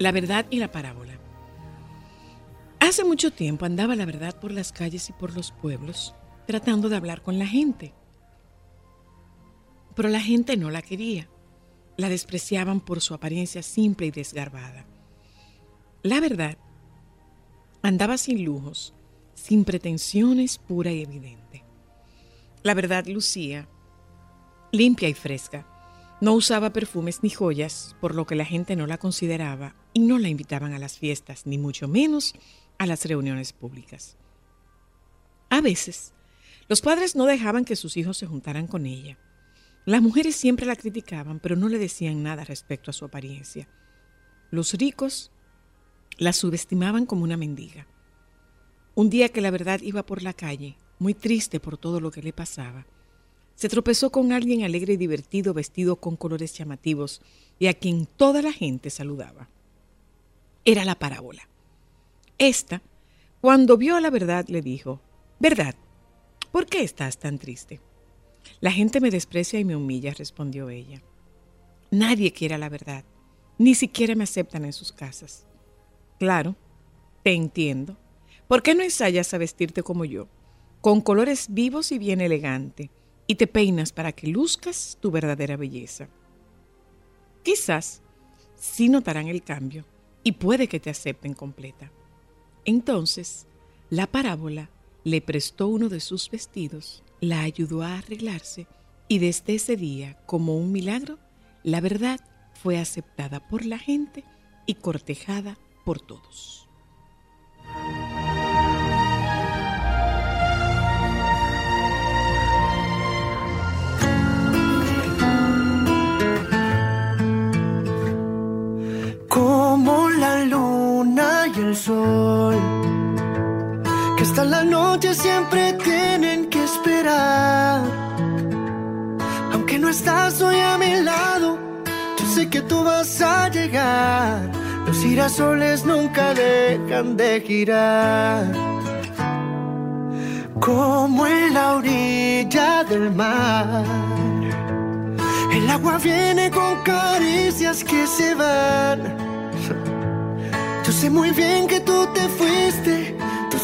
La verdad y la parábola. Hace mucho tiempo andaba la verdad por las calles y por los pueblos, tratando de hablar con la gente. Pero la gente no la quería. La despreciaban por su apariencia simple y desgarbada. La verdad andaba sin lujos, sin pretensiones, pura y evidente. La verdad lucía limpia y fresca. No usaba perfumes ni joyas, por lo que la gente no la consideraba y no la invitaban a las fiestas, ni mucho menos a las reuniones públicas. A veces, los padres no dejaban que sus hijos se juntaran con ella. Las mujeres siempre la criticaban, pero no le decían nada respecto a su apariencia. Los ricos la subestimaban como una mendiga. Un día que la verdad iba por la calle, muy triste por todo lo que le pasaba, se tropezó con alguien alegre y divertido vestido con colores llamativos y a quien toda la gente saludaba era la parábola. Esta, cuando vio la verdad, le dijo, Verdad, ¿por qué estás tan triste? La gente me desprecia y me humilla, respondió ella. Nadie quiere la verdad, ni siquiera me aceptan en sus casas. Claro, te entiendo. ¿Por qué no ensayas a vestirte como yo, con colores vivos y bien elegante, y te peinas para que luzcas tu verdadera belleza? Quizás sí notarán el cambio y puede que te acepten completa. Entonces, la parábola le prestó uno de sus vestidos, la ayudó a arreglarse y desde ese día, como un milagro, la verdad fue aceptada por la gente y cortejada por todos. Siempre tienen que esperar. Aunque no estás hoy a mi lado, yo sé que tú vas a llegar. Los girasoles nunca dejan de girar. Como en la orilla del mar. El agua viene con caricias que se van yo sé muy bien que tú te fuiste,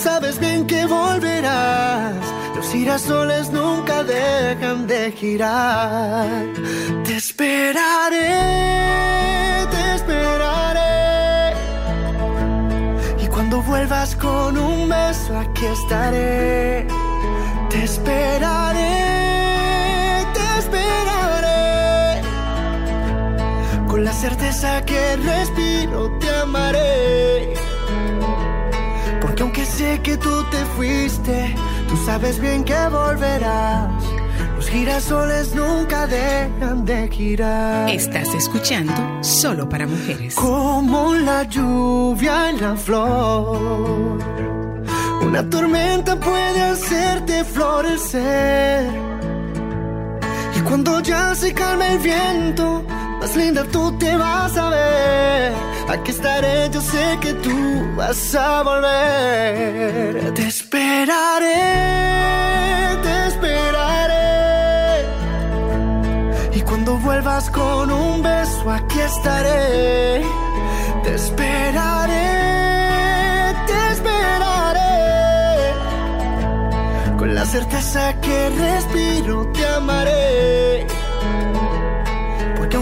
sabes bien que volverás. Los girasoles nunca dejan de girar. Te esperaré, te esperaré. Y cuando vuelvas con un beso, aquí estaré. Te esperaré, te esperaré. Con la certeza que respiro, te amaré. Porque aunque sé que tú te fuiste, tú sabes bien que volverás. Los girasoles nunca dejan de girar. Estás escuchando Solo para Mujeres. Como la lluvia en la flor. Una tormenta puede hacerte florecer. Y cuando ya se calma el viento, más linda tú te vas a ver. Aquí estaré, yo sé que tú vas a volver. Te esperaré, te esperaré. Y cuando vuelvas con un beso, aquí estaré. Te esperaré, te esperaré. Con la certeza que respiro, te amaré.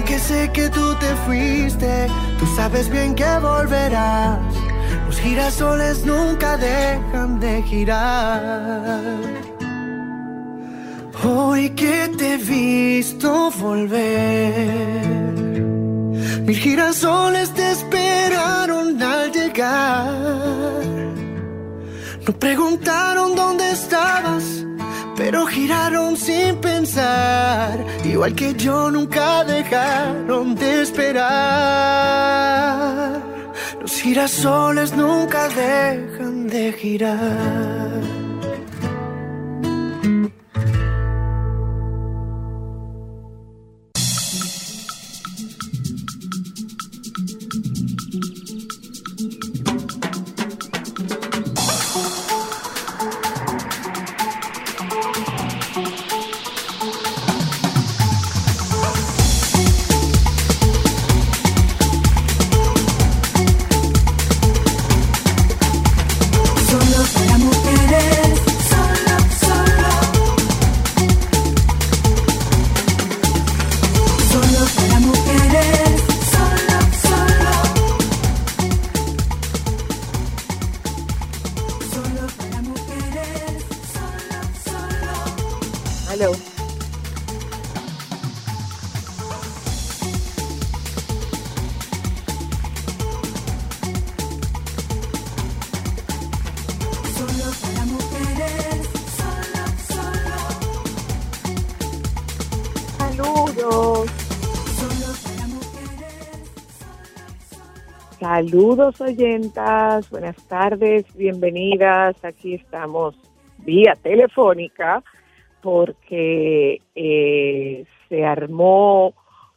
Aunque sé que tú te fuiste, tú sabes bien que volverás. Los girasoles nunca dejan de girar. Hoy que te he visto volver, mil girasoles te esperaron al llegar. No preguntaron dónde estabas, pero giraron sin pensar. Igual que yo nunca dejaron de esperar. Los girasoles nunca dejan de girar. Saludos oyentas. Buenas tardes. Bienvenidas. Aquí estamos vía telefónica porque eh, se armó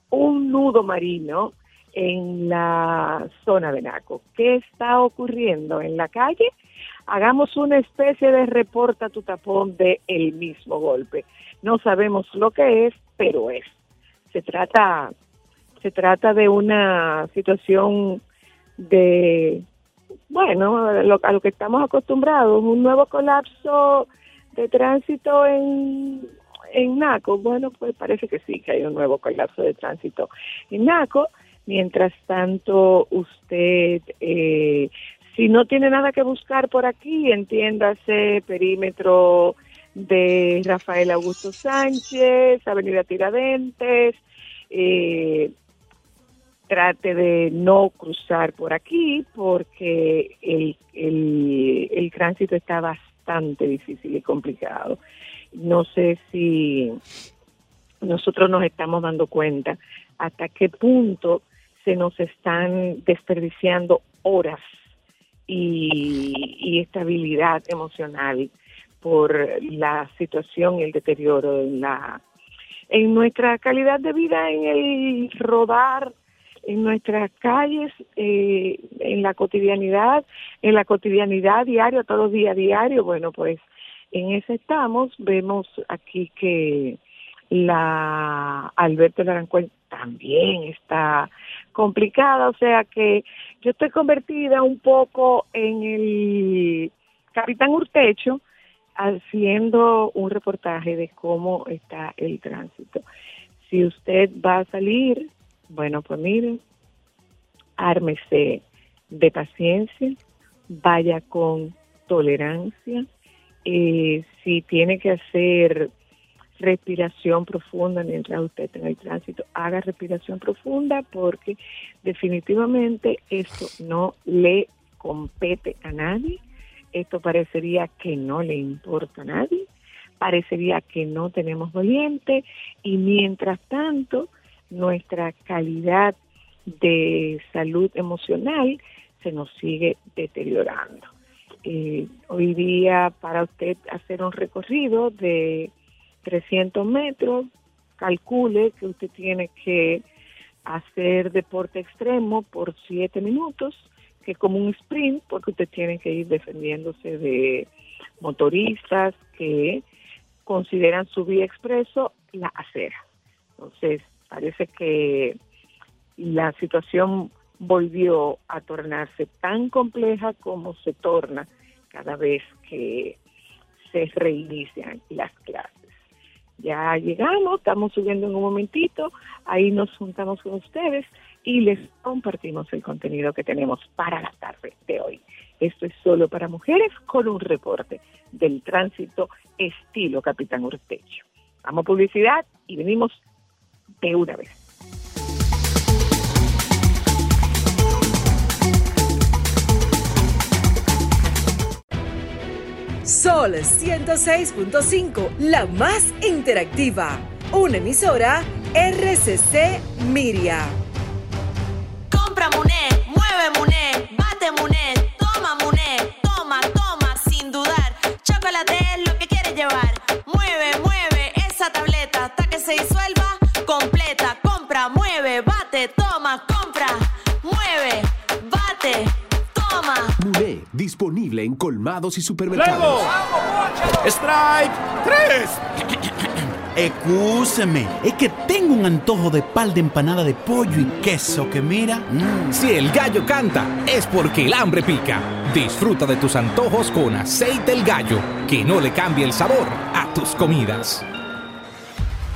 un nudo marino en la zona de Naco. ¿Qué está ocurriendo en la calle? Hagamos una especie de reporta tu tapón de el mismo golpe. No sabemos lo que es, pero es. Se trata, se trata de una situación de, bueno, lo- a lo que estamos acostumbrados, un nuevo colapso de tránsito en, en Naco. Bueno, pues parece que sí, que hay un nuevo colapso de tránsito en Naco. Mientras tanto, usted, eh, si no tiene nada que buscar por aquí, entiéndase perímetro de Rafael Augusto Sánchez, Avenida Tiradentes, eh, trate de no cruzar por aquí porque el, el, el tránsito está bastante difícil y complicado. No sé si nosotros nos estamos dando cuenta hasta qué punto se nos están desperdiciando horas y, estabilidad emocional por la situación y el deterioro en la en nuestra calidad de vida, en el rodar, en nuestras calles, eh, en la cotidianidad, en la cotidianidad diaria, todos los días diario, bueno, pues en eso estamos. Vemos aquí que la Alberto Larancuel también está complicada, o sea que yo estoy convertida un poco en el Capitán Urtecho haciendo un reportaje de cómo está el tránsito. Si usted va a salir, bueno, pues miren, ármese de paciencia, vaya con tolerancia, eh, si tiene que hacer respiración profunda mientras usted está en el tránsito, haga respiración profunda porque definitivamente esto no le compete a nadie, esto parecería que no le importa a nadie, parecería que no tenemos doliente y mientras tanto nuestra calidad de salud emocional se nos sigue deteriorando. Eh, hoy día para usted hacer un recorrido de 300 metros, calcule que usted tiene que hacer deporte extremo por 7 minutos, que es como un sprint, porque usted tiene que ir defendiéndose de motoristas que consideran su vía expreso la acera. Entonces, Parece que la situación volvió a tornarse tan compleja como se torna cada vez que se reinician las clases. Ya llegamos, estamos subiendo en un momentito, ahí nos juntamos con ustedes y les compartimos el contenido que tenemos para la tarde de hoy. Esto es solo para mujeres con un reporte del tránsito estilo Capitán Urtecho. Vamos publicidad y venimos de una vez. Sol 106.5, la más interactiva. Una emisora RCC Miria. Compra Muné, mueve Muné, bate Muné, toma Muné, toma, toma, sin dudar. Chocolate es lo que quieres llevar. Mueve, mueve esa tableta hasta que se disuelva. Compra, mueve, bate, toma, compra, mueve, bate, toma. Muné, disponible en colmados y supermercados. ¡Luego! ¡Strike! ¡Tres! Excúseme, es que tengo un antojo de pal de empanada de pollo y queso que mira. mm, Si el gallo canta, es porque el hambre pica. Disfruta de tus antojos con aceite el gallo, que no le cambie el sabor a tus comidas.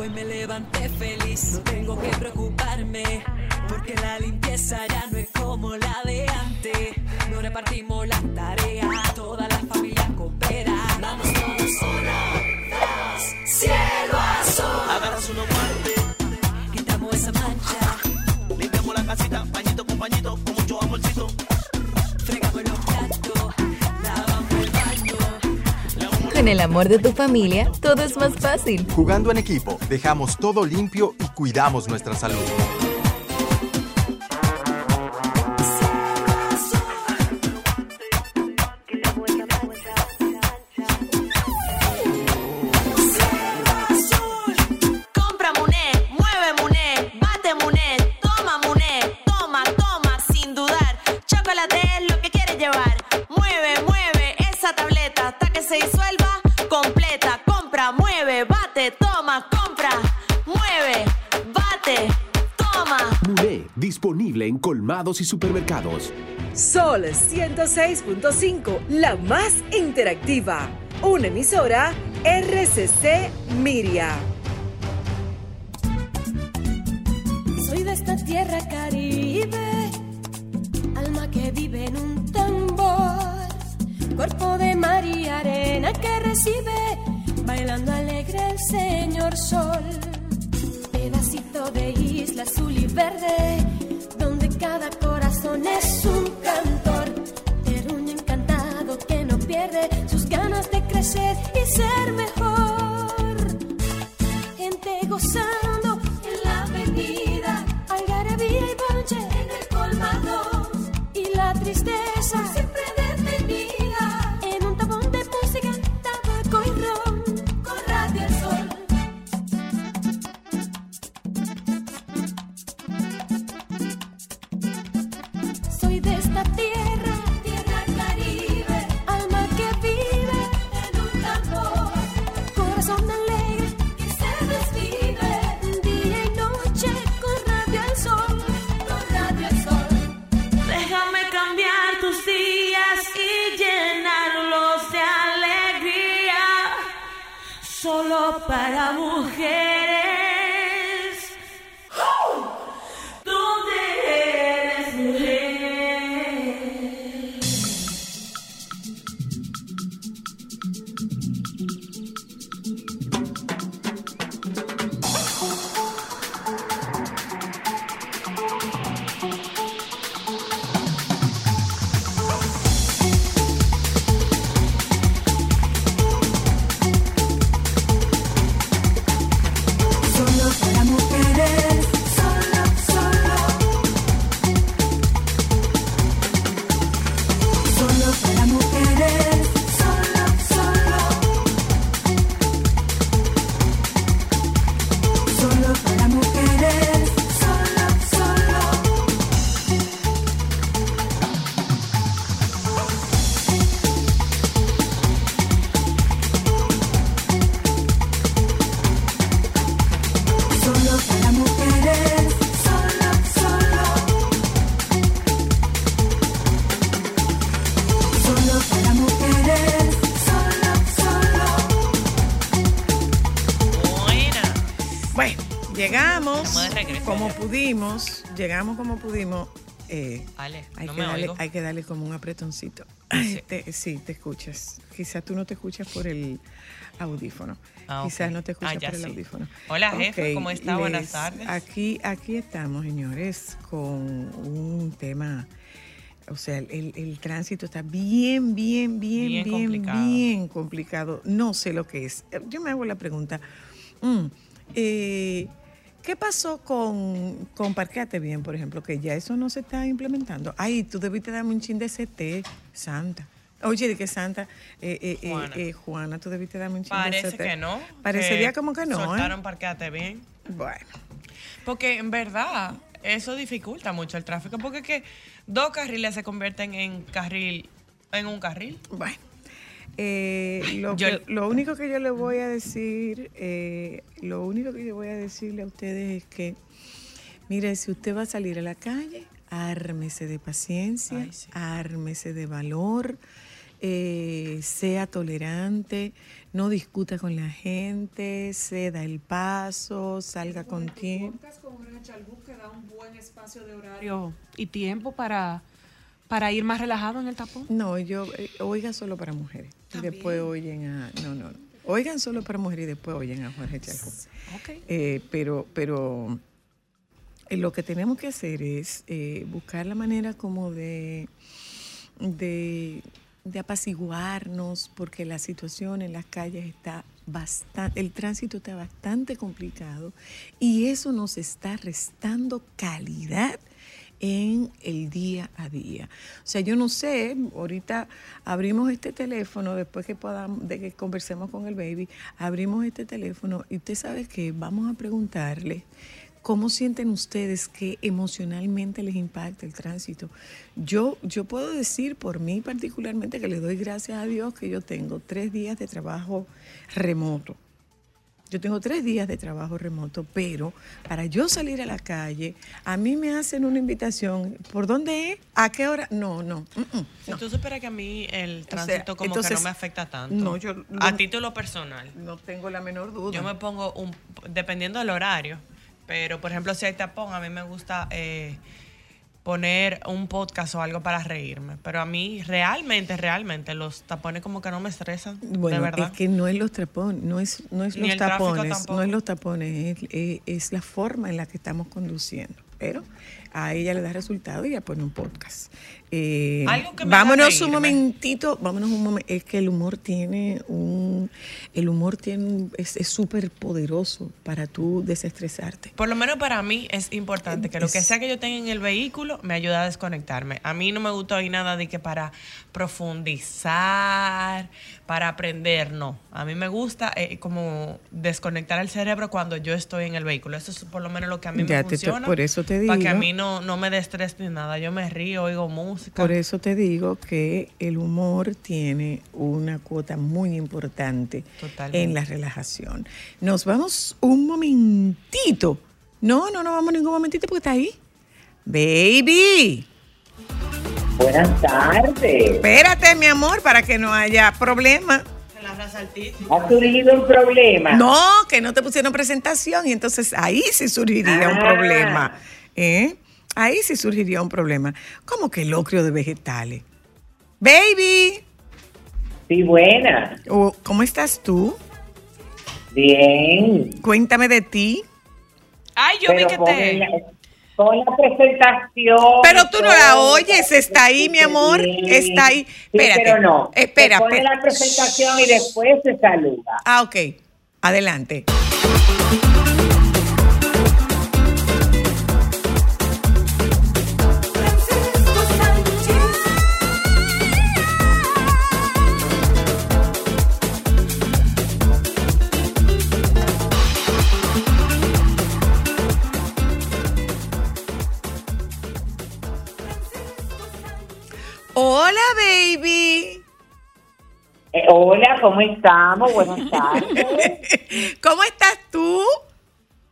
Hoy me levanté feliz, no tengo que preocuparme, porque la limpieza ya no es como la de antes. No repartimos las tareas, toda la familia coopera. Vamos todos solas, cielo azul. Agarras unos guantes, quitamos esa mancha. Limpiamos la casita, pañito con pañito, con mucho amorcito. Con el amor de tu familia, todo es más fácil. Jugando en equipo, dejamos todo limpio y cuidamos nuestra salud. Disponible en colmados y supermercados. Sol 106.5, la más interactiva. Una emisora RCC Miria. Soy de esta tierra caribe, alma que vive en un tambor, cuerpo de mar y arena que recibe, bailando alegre el señor sol, pedacito de isla azul y verde, donde cada corazón es un cantor, terruño encantado que no pierde sus ganas de crecer y ser mejor. Gente gozando llegamos como pudimos, llegamos como pudimos. eh, Ale, hay, no que me darle, oigo. hay que darle como un apretoncito. Te- sí, te escuchas. Quizás tú no te escuchas por el audífono. Ah, Quizás no te escuchas Ah, por el sí. audífono. Hola, jefe, ¿cómo está? Buenas tardes. Aquí, aquí estamos, señores, con un tema. O sea, el, el tránsito está bien, bien, bien, Bien bien, complicado. bien complicado. No sé lo que es. Yo me hago la pregunta. mm, eh, ¿Qué pasó con, con Parqueate Bien, por ejemplo? Que ya eso no se está implementando. Ay, tú debiste darme un chin de CT, Santa. Oye, de que Santa, eh, eh, eh, Juana. eh, Juana, tú debiste darme un chin Parece de CT. que no. Parecería como que no. Soltaron parqueate bien. Bueno. Porque en verdad eso dificulta mucho el tráfico. Porque es que dos carriles se convierten en carril, en un carril. Bueno. Eh, lo, Yo- que- lo único que yo le voy a decir, eh, lo único que yo voy a decirle a ustedes es que, mire, si usted va a salir a la calle, ármese de paciencia, ármese de valor, eh, sea tolerante, no discuta con la gente, ceda el paso, salga con tiempo. con Rachel que da un buen espacio de horario y tiempo para, para ir más relajado en el tapón. No, yo, eh, oiga solo para mujeres. Y después oyen a. No, no. no. Oigan solo para mujeres y después oyen a Jorge Chalco. Ok. Eh, pero, pero eh, lo que tenemos que hacer es eh, buscar la manera como de, de, de apaciguarnos, porque la situación en las calles está bastante, el tránsito está bastante complicado y eso nos está restando calidad en el día a día. O sea, yo no sé, ahorita abrimos este teléfono, después que podamos, de que conversemos con el baby, abrimos este teléfono y usted sabe que vamos a preguntarle cómo sienten ustedes que emocionalmente les impacta el tránsito. Yo, yo puedo decir por mí particularmente que le doy gracias a Dios que yo tengo tres días de trabajo remoto. Yo tengo tres días de trabajo remoto, pero para yo salir a la calle, a mí me hacen una invitación. ¿Por dónde es? ¿A qué hora? No, no. mm, no. Tú superas que a mí el O sea, tránsito como que entonces, no me afecta tanto. no, yo- a lo- título personal. No tengo la menor duda. Yo me pongo un, dependiendo del horario, pero por ejemplo si hay tapón, a mí me gusta eh, poner un podcast o algo para reírme. Pero a mí realmente, realmente los tapones como que no me estresan, Bueno, de verdad. es que no es los tapones, no es, no es los tapones, no es los tapones, es, es- es la forma en la que estamos conduciendo. Pero a ella le da resultado y ella pone un podcast. Eh, Algo que me vámonos un momentito, vámonos un momento. Es que el humor tiene un, el humor tiene un- es súper poderoso para tú desestresarte. Por lo menos para mí es importante que lo que sea que yo tenga en el vehículo me ayude a desconectarme. A mí no me gusta oír nada de que para profundizar, para aprender, no. A mí me gusta eh, como desconectar el cerebro cuando yo estoy en el vehículo. Eso es por lo menos lo que a mí Ya me te funciona. por eso te Para que a digo. mí no, no me dé estrés ni nada. Yo me río, oigo música. Por eso te digo que el humor tiene una cuota muy importante Totalmente. en la relajación. Nos vamos un momentito. No, no, no vamos ningún momentito porque está ahí. Baby. Buenas tardes. Espérate, mi amor, para que no haya problema. ¿Ha surgido un problema? No, que no te pusieron presentación y entonces ahí sí surgiría un Ah. problema. ¿eh? Ahí sí surgiría un problema. ¿Cómo que locrio de vegetales? Baby. Sí, buena. Oh, ¿Cómo estás tú? Bien. Cuéntame de ti. Ay, yo Pero vi que te... la- Pon la presentación. Pero tú no la oyes, está ahí, mi amor, está ahí. Sí, Espérate. pero no. Espera, Se pone la presentación y después se saluda. Ah, ok. Adelante. Baby. Eh, hola, ¿cómo estamos? Buenas tardes. ¿Cómo estás tú?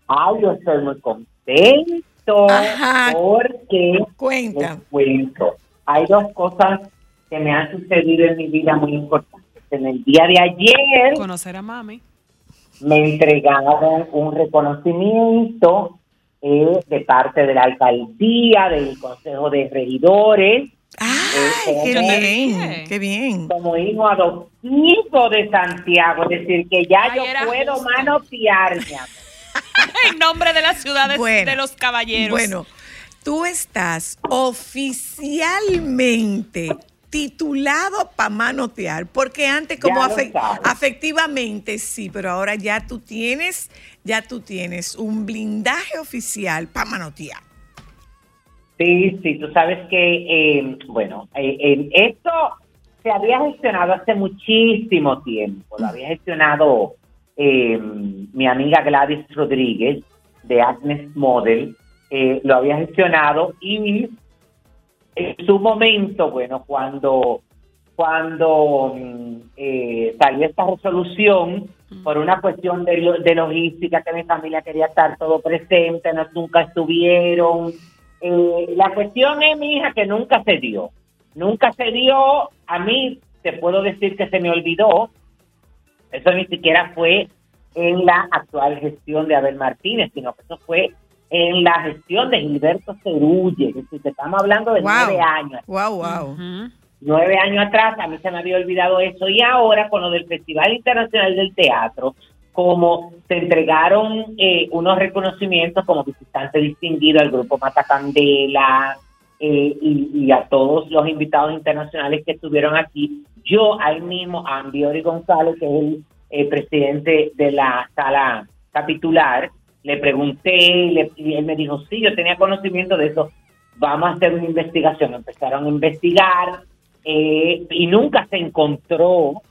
Ay, yo estoy muy contento Ajá. porque Cuenta. cuento. Hay dos cosas que me han sucedido en mi vida muy importantes. En el día de ayer Conocer a mami. me entregaron un reconocimiento eh, de parte de la alcaldía, del Consejo de Regidores. Eh, qué como- bien, qué bien. Como hijo adoptivo de Santiago, es decir, que ya Ay, yo puedo justo. manotear, mi amor. en nombre de las ciudades Bueno, de los caballeros. Bueno, tú estás oficialmente titulado para manotear, porque antes como afe- sabes. afectivamente sí, pero ahora ya tú tienes, ya tú tienes un blindaje oficial para manotear. Sí, sí, tú sabes que, eh, bueno, eh, eh, esto se había gestionado hace muchísimo tiempo, lo había gestionado eh, mi amiga Gladys Rodríguez de Agnes Model, eh, lo había gestionado y en su momento, bueno, cuando, cuando mm, eh, salió esta resolución, por una cuestión de, de logística, que mi familia quería estar todo presente, no, nunca estuvieron. Eh, la cuestión es, mi hija, que nunca se dio. Nunca se dio. A mí, te puedo decir que se me olvidó. Eso ni siquiera fue en la actual gestión de Abel Martínez, sino que eso fue en la gestión de Gilberto Cerulle. Es decir, que estamos hablando de Wow. nueve años Wow, wow. nueve años atrás, a mí se me había olvidado eso, y ahora con lo del Festival Internacional del Teatro, como se entregaron eh, unos reconocimientos como visitante distinguido al grupo Matacandela eh, y, a todos los invitados internacionales que estuvieron aquí, yo ahí mismo, a Ambiori González, que es el eh, presidente de la sala capitular, le pregunté y, le- y él me dijo, sí, yo tenía conocimiento de eso, vamos a hacer una investigación. Empezaron a investigar eh, y nunca se encontró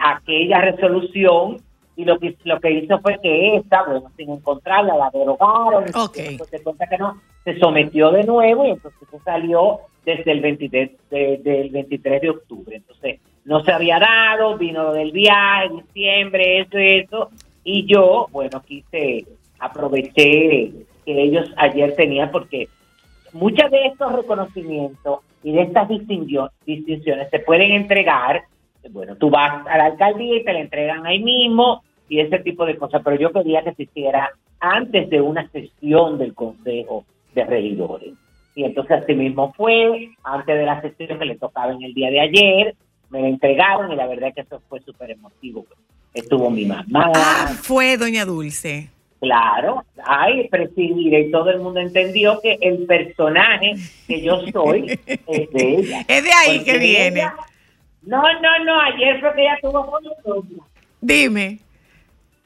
aquella resolución y lo que lo que hizo fue que esta, bueno, sin encontrarla, la derogaron. Ok. Se cuenta que no, se sometió de nuevo y entonces se salió desde el 23 de, del 23 de octubre. Entonces, no se había dado, vino lo del viaje, diciembre, eso, eso, y yo, bueno, quise, aproveché que ellos ayer tenían, porque muchos de estos reconocimientos y de estas distincio- distinciones se pueden entregar, bueno, tú vas a la alcaldía y te la entregan ahí mismo y ese tipo de cosas, pero yo quería que se hiciera antes de una sesión del Consejo de Regidores. Y entonces así mismo fue, antes de la sesión que le tocaba en el día de ayer, me la entregaron y la verdad es que eso fue súper emotivo. Estuvo mi mamá, Ah, fue Doña Dulce. Claro, ay, presidir y todo el mundo entendió que el personaje que yo soy es de ella. Es de ahí que viene. ella- no, no, no, ayer fue que ella tuvo con. Dime.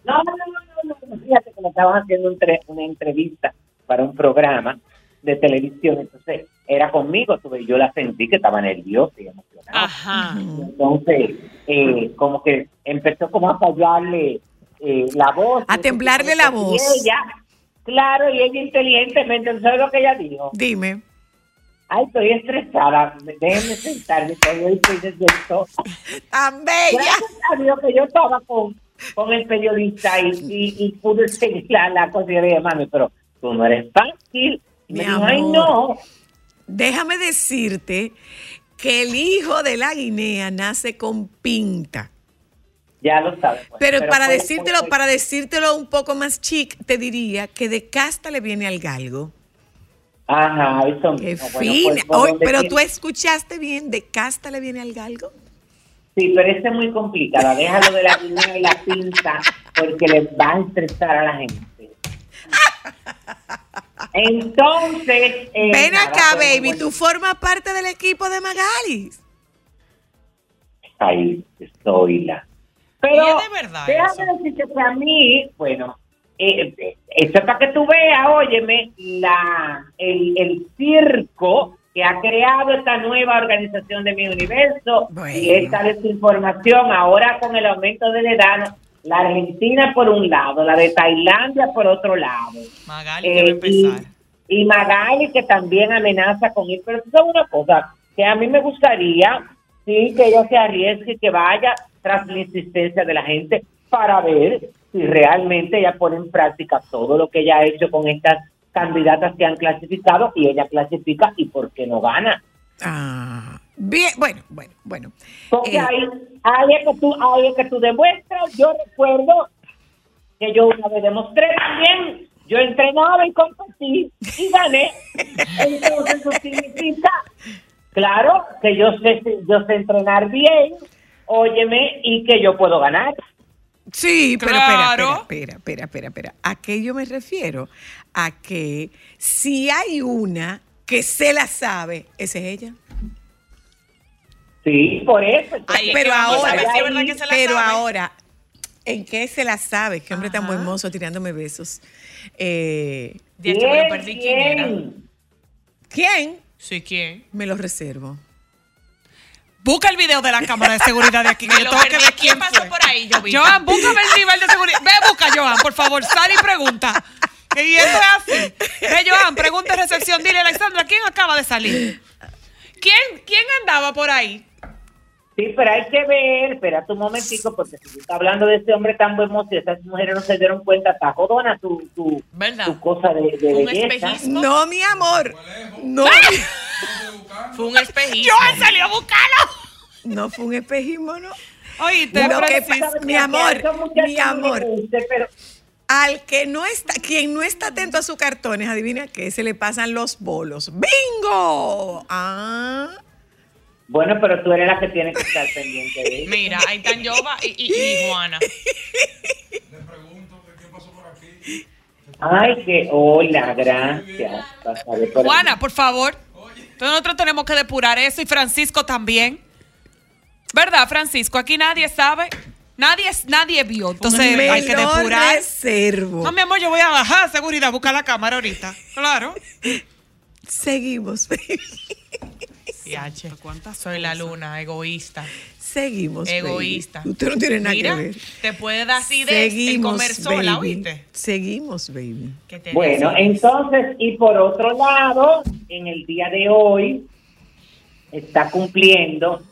No, no, no, no, no, fíjate que le estaban haciendo un tre- una entrevista para un programa de televisión, entonces era conmigo, tuve- yo la sentí que estaba nerviosa y emocionada. Ajá. Entonces, eh, como que empezó como a fallarle eh, la voz. A temblarle la voz. Y ella, claro, y ella inteligentemente, ¿sabes lo que ella dijo? Dime. Ay, estoy estresada, déjenme sentarme, estoy hoy estoy desde esto. Tan bella. Gracias a Dios que yo estaba con, con el periodista y, y, y pude seguir la, la cosa y le dije, mami, pero tú no eres fácil. Y Mi me dijo, ay, no. Déjame decirte que el hijo de la Guinea nace con pinta. Ya lo sabes. pues, Pero, para decírtelo, para decírtelo un poco más chic, te diría que de casta le viene al galgo. Ajá, eso Qué mismo. Bueno, pues, pero quiera- tú escuchaste bien, de casta le viene al galgo. Sí, pero esa es muy complicada. Déjalo de la línea y la pinta porque les va a estresar a la gente. Entonces. eh, Ven acá, pues, baby, bueno, tú formas parte del equipo de Magalis. Ahí estoy la. Pero. Es de verdad Déjame decirte que a mí, bueno, eh, eh, eso es para que tú veas, óyeme, la, el, el circo que ha creado esta nueva organización de mi universo y esta desinformación ahora con el aumento del edad, la Argentina por un lado, la de Tailandia por otro lado. Magali, Eh, empezar. Y, y Magali que también amenaza con ir, pero tú sabes una cosa, que a mí me gustaría, sí, que ella se arriesgue, que vaya tras la insistencia de la gente para ver si realmente ella pone en práctica todo lo que ella ha hecho con estas candidatas que han clasificado y ella clasifica y por qué no gana. Ah, bien, bueno, bueno, bueno. Porque Eh, ahí, ahí es que tú, ahí es que tú demuestras, yo recuerdo que yo una vez demostré también. Yo entrenaba y competí y gané. Entonces eso significa, claro, que yo sé, yo sé entrenar bien, óyeme, y que yo puedo ganar. Sí, pero Claro. espera, espera, espera, espera, espera. ¿A qué yo me refiero? A que si hay una que se la sabe, esa es ella. Sí, por eso. Ay, pero ahora, ver si es verdad que se la pero sabe. ahora, ¿en qué se la sabe? Qué hombre tan buen mozo tirándome besos. Eh, yo me lo perdí. ¿Quién era? ¿Quién? Sí, ¿quién? Me lo reservo. Busca el video de la cámara de seguridad de aquí, que Me yo lo tengo que ver ¿Quién pasó fue. por ahí? Joan, búscame el nivel de seguridad. Ve, busca, Joan, por favor, sal y pregunta. Y esto es así. Ve, Joan, pregunta en recepción. Dile, Alexandra, ¿quién acaba de salir? ¿Quién, quién andaba por ahí? Sí, pero hay que ver, espérate un momentico, porque si tú estás hablando de ese hombre tan buen mozo y esas mujeres no se dieron cuenta, está jodona tu, tu, tu cosa de, de Un belleza. espejismo. No, mi amor. No, Fue un espejismo. Joan salió a buscarlo. no fue un espejismo, ¿no? Oíste, Lo que Francis, pasa- mi amor, mi no amor. pero Al que no está, quien no está atento a sus cartones, adivina qué, se le pasan los bolos. ¡Bingo! Ah. Bueno, pero tú eres la que tiene que estar pendiente de eso. Mira, ahí están Jova y, y- y Juana. Ay, que hola, gracias. Por aquí. Juana, por favor. Entonces nosotros tenemos que depurar eso y Francisco también. ¿Verdad, Francisco? Aquí nadie sabe. Nadie, nadie vio. Entonces Me hay que depurar. reservo. No, mi amor, yo voy a bajar seguridad, buscar la cámara ahorita. Claro. Seguimos, baby. Yache. Soy la luna, egoísta. Seguimos. baby. Egoísta. Usted no tiene nada Mira, que ver. te puede dar en Seguimos, comer sola, baby. ¿oíste? Seguimos, baby. Bueno, entonces, y por otro lado, en el día de hoy está cumpliendo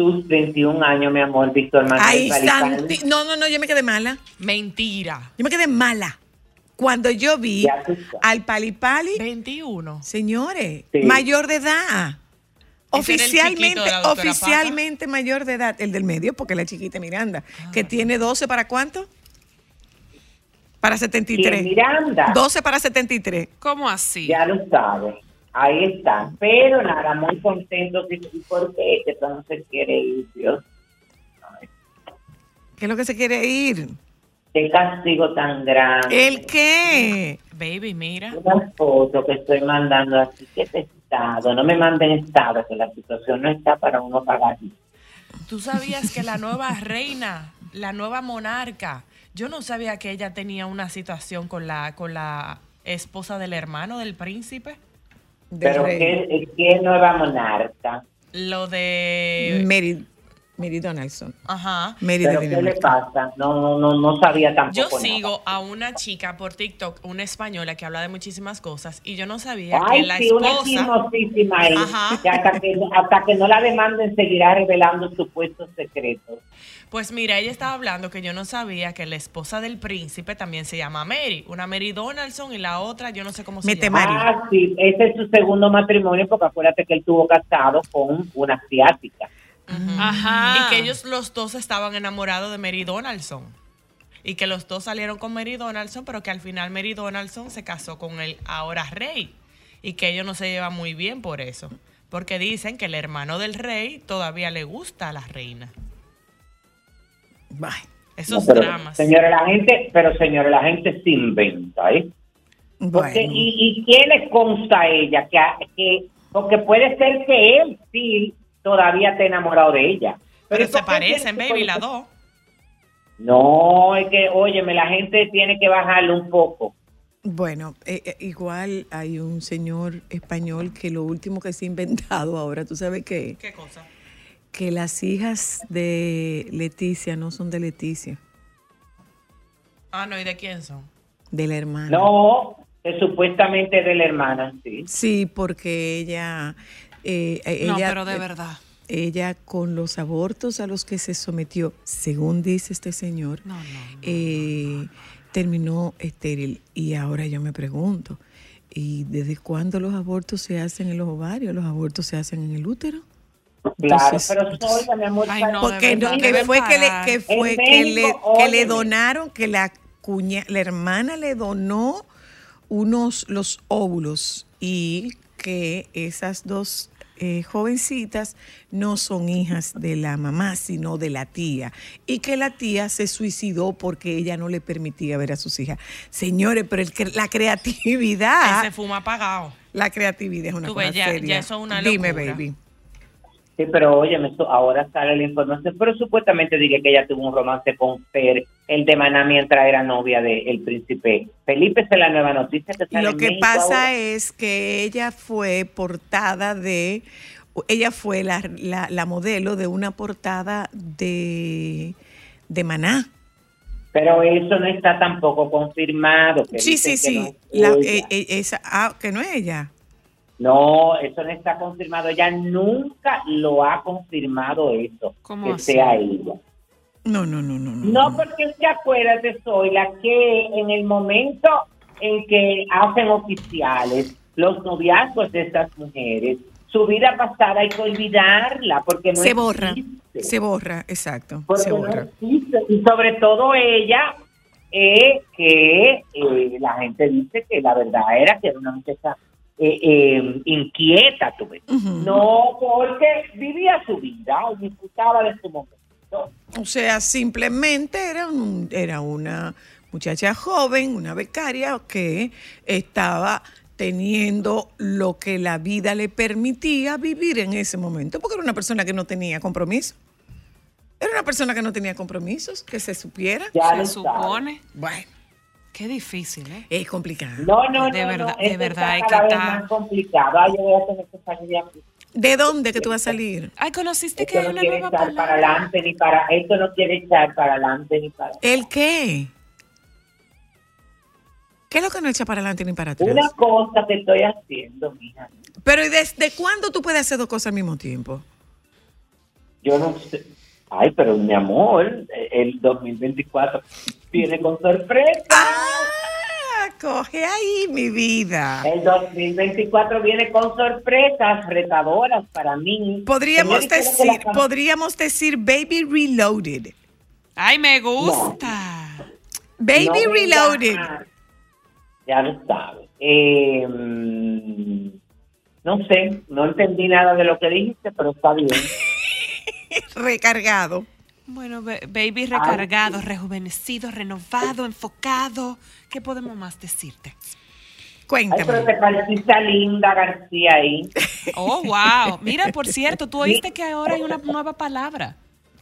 sus 21 años, mi amor, Víctor Manuel Ay. Santi. No, no, no, yo me quedé mala. Mentira. Yo me quedé mala. Cuando yo vi al Pali Pali, 21. señores, Sí. mayor de edad. Oficialmente, de oficialmente mayor de edad, el del medio, porque la chiquita Miranda, Ah. que tiene 12 para cuánto? Para 73. ¿Quién, Miranda? 12 para 73. ¿Cómo así? Ya lo sabes. Ahí está. Pero nada, muy contento. ¿Y por qué? Que no se quiere ir, Dios. ¿Qué es lo que se quiere ir? Qué castigo tan grande. ¿El qué? Baby, mira. Una foto que estoy mandando así. ¿Qué te estado? No me manden estado, que la situación no está para uno pagar. Tú sabías que la nueva reina, la nueva monarca, yo no sabía que ella tenía una situación con la, con la esposa del hermano del príncipe. Del Pero rey. ¿qué, qué nueva monarca? Lo de. Mary Donaldson. Ajá. Mary ¿Pero qué le pasa? No, no, no, no sabía tampoco Yo nada. sigo a una chica por TikTok, una española que habla de muchísimas cosas, y yo no sabía Ay, que la sí, una esposa. chismosísima ahí, Ajá. que hasta, que, hasta que no la demanden seguirá revelando supuestos secretos. Pues mira, ella estaba hablando que yo no sabía que la esposa del príncipe también se llama Mary. Una Mary Donaldson y la otra, yo no sé cómo se Mete llama. Mari. Ah, sí, ese es su segundo matrimonio, porque acuérdate que él tuvo casado con una asiática. Ajá. Y que ellos los dos estaban enamorados de Mary Donaldson. Y que los dos salieron con Mary Donaldson, pero que al final Mary Donaldson se casó con el ahora rey. Y que ellos no se llevan muy bien por eso. Porque dicen que el hermano del rey todavía le gusta a la reina. Bye. Esos No, pero, dramas. Señora, la gente, pero señora, la gente se inventa, ¿eh? Porque, Bueno. y, ¿Y qué le consta a ella? Que, que, porque puede ser que él sí todavía esté enamorado de ella. Pero ¿y se parecen, baby, las dos. No, es que, óyeme, la gente tiene que bajarle un poco. Bueno, eh, eh, igual hay un señor español que lo último que se ha inventado ahora, ¿tú sabes qué? ¿Qué cosa? Que las hijas de Leticia no son de Leticia, Ah, no, ¿y de quién son? de la hermana. No, que supuestamente es de la hermana, sí. Sí, porque ella... eh, eh, No, ella- pero de eh, verdad. Ella con los abortos a los que se sometió, según dice este señor, No, no. eh, terminó estéril. Y ahora yo me pregunto, ¿y desde cuándo los abortos se hacen en los ovarios? ¿Los abortos se hacen en el útero? Claro, Entonces- pero soy, mi amor. Ay, no, Porque no, que fue que le, que fue En que le, que donaron, que la cuña, la hermana le donó unos los óvulos y que esas dos eh, jovencitas no son hijas de la mamá, sino de la tía. Y que la tía se suicidó porque ella no le permitía ver a sus hijas. Señores, pero el la creatividad... Se fuma apagado. La creatividad es una Tú cosa ves, ya- seria. ya eso es una Dime, locura. baby. Sí, pero oye, ahora sale la información, pero supuestamente dije que ella tuvo un romance con Fer, el de Maná, mientras era novia del príncipe Felipe. Esa es la nueva noticia que sale Lo que pasa ahora. es que ella fue portada de, ella fue la, la- la modelo de una portada de, de Maná. Pero eso no está tampoco confirmado. que Sí, sí, que sí. no es La- ella. eh, eh, esa, ah, que no es ella. No, eso no está confirmado. Ella nunca lo ha confirmado eso, ¿Cómo que así? sea ella. No, no, no, no. No, porque es que acuérdate, soy la que en el momento en que hacen oficiales los noviazgos de estas mujeres, su vida pasada hay que olvidarla porque no se borra, existe. se borra, exacto. Porque se no borra. Y sobre todo ella, eh, que eh, la gente dice que la verdad era que era una muchacha eh, eh, inquieta, tú ves. No, porque vivía su vida y disfrutaba de su momento. O sea, simplemente era, un- era una muchacha joven, una becaria que estaba teniendo lo que la vida le permitía vivir en ese momento, porque era una persona que no tenía compromiso. Era una persona que no tenía compromisos, que se supiera. Ya Se supone. Bueno. Qué difícil, ¿eh? Es complicado. No, no, de no, verdad, no, de verdad que cada vez más complicado. Ay, yo voy a tener que salir de aquí. ¿De dónde que tú vas a salir? Ay, conociste que Esto hay no una quiere nueva echar para palabra. adelante ni para... Esto no quiere echar para adelante ni para... ¿El qué? ¿Qué es lo que no echa para adelante ni para atrás? Una cosa que estoy haciendo, mija. Pero ¿y desde cuándo tú puedes hacer dos cosas al mismo tiempo? Yo no sé. Ay, pero mi amor, el 2024 viene con sorpresa. Ah, coge ahí mi vida. El 2024 viene con sorpresas retadoras para mí. Podríamos decir, la- podríamos decir Baby Reloaded. Ay, me gusta. Baby No Reloaded. a- Ya lo sabes. Eh, mm, no sé, no entendí nada de lo que dijiste, pero está bien. Recargado. Bueno, ba- baby recargado, rejuvenecido, renovado, enfocado. ¿Qué podemos más decirte? Ay, pero te pareciste a Linda García ahí. Oh, wow. Mira, por cierto, tú oíste que ahora hay una nueva palabra.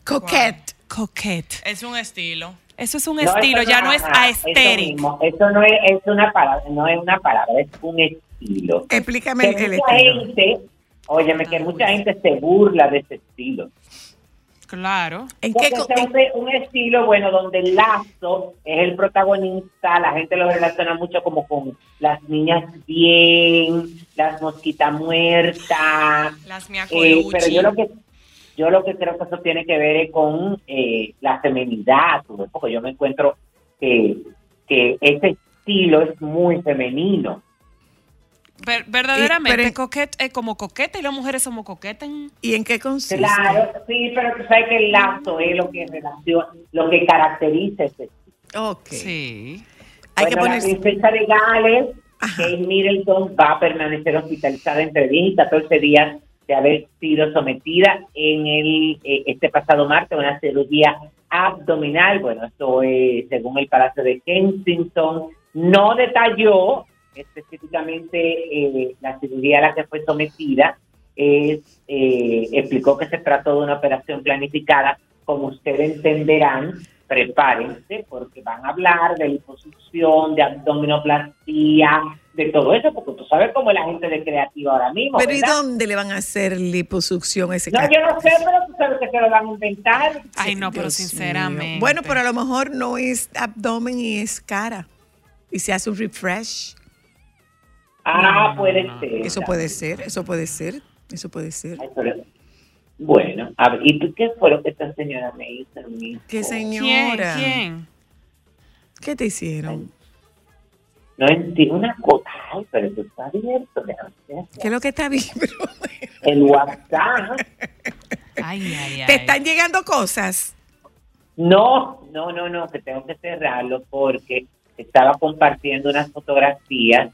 Coquette. Coquette. Es un estilo. Eso es un No, estilo, ya no es aesthetic. Eso no es, es una palabra, no es una palabra, es un estilo. Explícame Que el mucha estilo. gente, óyeme, que mucha gente se burla de ese estilo. Claro. ¿En Porque un, un estilo, bueno, donde el lazo es el protagonista, la gente lo relaciona mucho como con las niñas bien, las mosquitas muertas. Las Eh, pero yo lo que yo lo que creo que eso tiene que ver es con eh, la feminidad, ves, porque yo me encuentro que, que ese estilo es muy femenino. Ver- verdaderamente, Y- pero- coquete es como coqueta y las mujeres somos coquetas. en- ¿Y en qué consiste? Claro, sí, pero tú sabes que el lazo es lo que relaciona, lo que caracteriza ese. Ok. Sí. Hay que Bueno, ponerse- La princesa de Gales, Kate Middleton, va a permanecer hospitalizada entre 10 y 14 días de haber sido sometida en el eh, este pasado martes a una cirugía abdominal. Bueno, esto es según el Palacio de Kensington. No detalló específicamente eh, la cirugía a la que fue sometida. Es, eh, explicó que se trató de una operación planificada. Como ustedes entenderán, prepárense porque van a hablar de liposucción, de abdominoplastía, de todo eso, porque tú sabes cómo es la gente de creativa ahora mismo. Pero ¿y ¿verdad? dónde le van a hacer liposucción a ese No, yo no sé, pero tú sabes que se lo van a inventar. Ay, no, pero Dios sinceramente. mío. Bueno, pero a lo mejor no es abdomen y es cara. Y se hace un refresh. Ah, puede ser. Eso puede ser, eso puede ser, eso puede ser. Ay, pero- Bueno, a ver, ¿y tú qué fue lo que esta señora me hizo? mi ¿Qué señora? ¿Quién? ¿Qué te hicieron? No entiendo una cosa. Ay, pero eso está abierto. ¿Qué es lo que está bien? El WhatsApp. Ay, ay, ay. ¿Te están llegando cosas? No, no, no, no, que tengo que cerrarlo porque estaba compartiendo unas fotografías.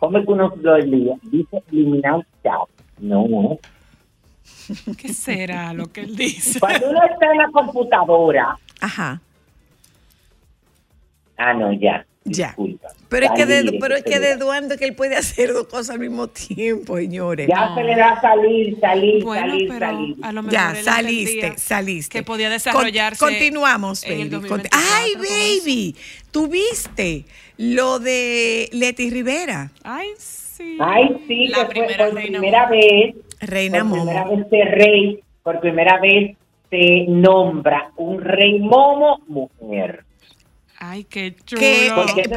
¿Cómo es que uno lo elimina? Dice eliminar chat. No. ¿Qué será lo que él dice? Cuando uno está en la computadora. Ajá. Ah, no, ya. Ya. Disculpa. Pero es que de, pero es que de da. Eduardo que él puede hacer dos cosas al mismo tiempo, señores. Ya se le da salir, salir, Bueno, salir, pero salir. a lo mejor Ya, saliste, saliste. Que podía Con- desarrollarse. continuamos, en el baby. 2024 Conti- Ay, con eso. baby. ¿Tuviste lo de Leti Rivera? Ay, sí. Ay, sí, La que fue primera por reina primera vez. Reina por Momo. primera vez se rey, por primera vez se nombra un rey momo mujer. Ay, qué chulo. Que,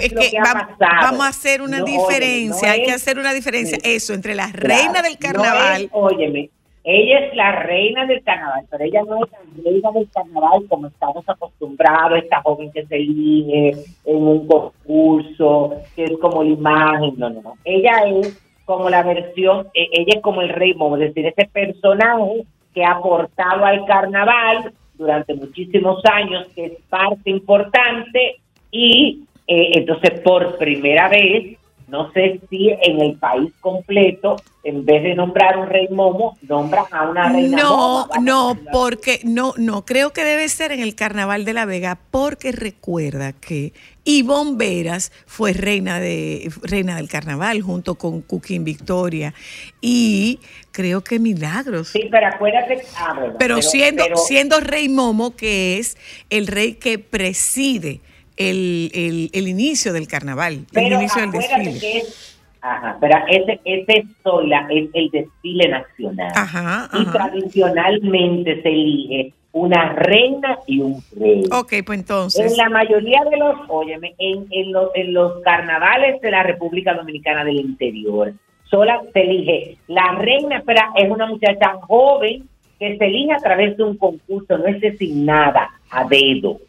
es que va- vamos a hacer una No, diferencia, óyeme, no hay que hacer una diferencia. Sí. Eso, entre la Claro, reina del no carnaval. es- óyeme, ella es la reina del carnaval, pero ella no es la reina del carnaval como estamos acostumbrados, esta joven que se elige en un concurso, que es como la imagen, no, no, no. Ella es como la versión, eh, ella es como el rey momo, es decir, ese personaje que ha aportado al carnaval durante muchísimos años, que es parte importante y eh, entonces por primera vez, no sé si en el país completo, en vez de nombrar un rey momo, nombran a una reina No. Vamos no, decirlo porque no, no, creo que debe ser en el Carnaval de la Vega, porque recuerda que Ivonne Veras fue reina de reina del carnaval junto con Cooking Victoria y creo que Milagros. Sí, pero acuérdate, ah, bueno, pero, siendo pero- siendo rey Momo que es el rey que preside el, el- el inicio del carnaval, el Pero inicio del desfile. que es, ajá, pero ese, ese sola es el desfile nacional. Ajá, Y tradicionalmente se elige una reina y un rey. Ok, pues entonces. En la mayoría de los, óyeme, en, en, los, en los carnavales de la República Dominicana del Interior, sola se elige la reina, pero es una muchacha joven que se elige a través de un concurso, no es designada a dedo.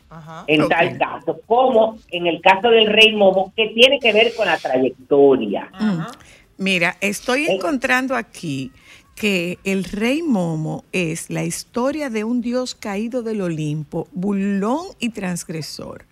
En tal caso, como en el caso del Rey Momo, que tiene que ver con la trayectoria. Mm. Mira, estoy encontrando aquí que el rey Momo es la historia de un dios caído del Olimpo, burlón y transgresor.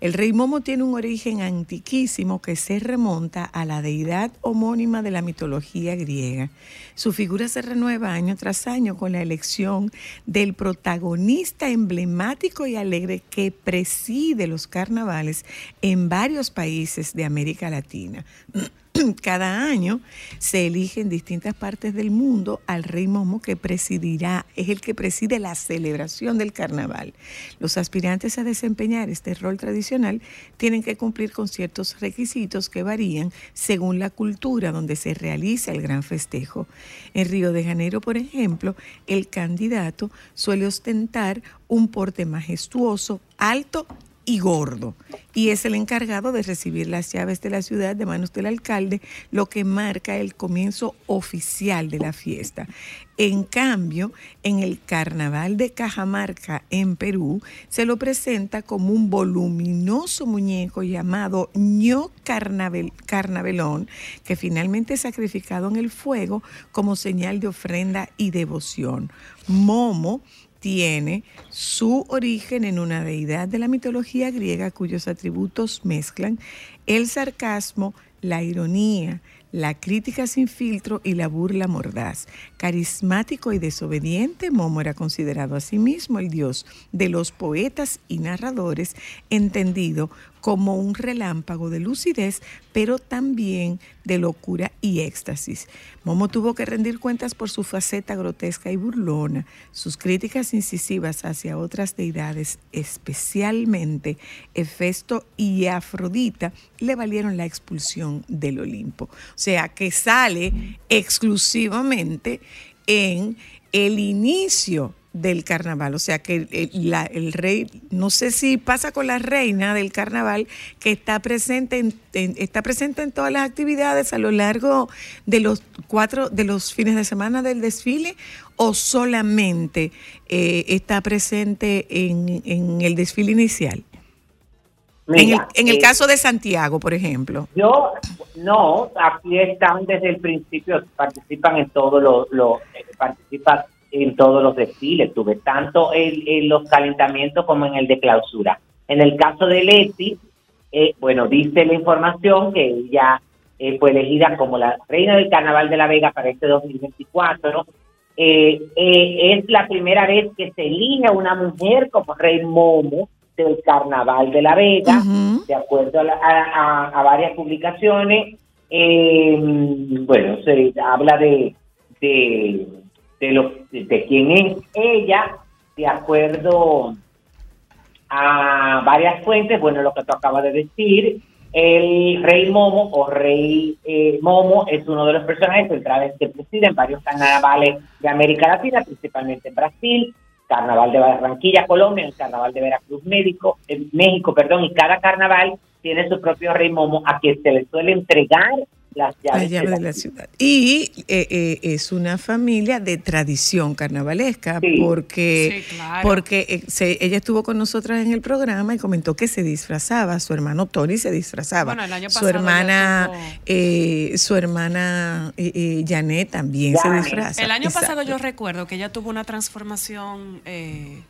El rey Momo tiene un origen antiquísimo que se remonta a la deidad homónima de la mitología griega. Su figura se renueva año tras año con la elección del protagonista emblemático y alegre que preside los carnavales en varios países de América Latina. Cada año se elige en distintas partes del mundo al rey Momo que presidirá, es el que preside la celebración del carnaval. Los aspirantes a desempeñar este rol tradicional tienen que cumplir con ciertos requisitos que varían según la cultura donde se realiza el gran festejo. En Río de Janeiro, por ejemplo, el candidato suele ostentar un porte majestuoso, alto y gordo. Y es el encargado de recibir las llaves de la ciudad de manos del alcalde, lo que marca el comienzo oficial de la fiesta. En cambio, en el carnaval de Cajamarca, en Perú, se lo presenta como un voluminoso muñeco llamado ño carnavel- carnavelón, que finalmente es sacrificado en el fuego como señal de ofrenda y devoción. Momo tiene su origen en una deidad de la mitología griega cuyos atributos mezclan el sarcasmo, la ironía, la crítica sin filtro y la burla mordaz. Carismático y desobediente, Momo era considerado a sí mismo el dios de los poetas y narradores, entendido como un relámpago de lucidez, pero también de locura y éxtasis. Momo tuvo que rendir cuentas por su faceta grotesca y burlona, sus críticas incisivas hacia otras deidades, especialmente Hefesto y Afrodita, le valieron la expulsión del Olimpo. O sea, que sale exclusivamente en el inicio del carnaval. O sea que el, la- el rey, no sé si pasa con la reina del carnaval, que está presente en, en- está presente en todas las actividades a lo largo de los cuatro, de los fines de semana del desfile, o solamente eh, está presente en, en el desfile inicial. en el, en el eh, caso de Santiago, por ejemplo. Yo, no, aquí están desde el principio, participan en todo lo, lo eh, participan en todos los desfiles, tuve tanto en, en los calentamientos como en el de clausura. En el caso de Leti, eh, bueno, dice la información que ella eh, fue elegida como la reina del Carnaval de la Vega para este 2024. Eh, eh, es la primera vez que se elige a una mujer como rey momo del Carnaval de la Vega, de acuerdo a, la- a- a- a varias publicaciones. Bueno, se habla de, de, de, lo, de quién es ella, de acuerdo a varias fuentes, bueno, lo que tú acabas de decir, el rey Momo o rey eh, Momo es uno de los personajes centrales que preside en varios carnavales de América Latina, principalmente en Brasil, Carnaval de Barranquilla, Colombia, el Carnaval de Veracruz, México, en México, perdón, y cada carnaval tiene su propio rey Momo a quien se le suele entregar las La llaves llave de la ciudad. Y eh, eh, es una familia de tradición carnavalesca porque, Sí, claro. porque eh, se- ella estuvo con nosotras en el programa y comentó que se disfrazaba. Su hermano Tony se disfrazaba. Bueno, el año su hermana, eh, su hermana eh, eh, Janet también se disfraza. El año Exacto. pasado yo recuerdo que ella tuvo una transformación eh,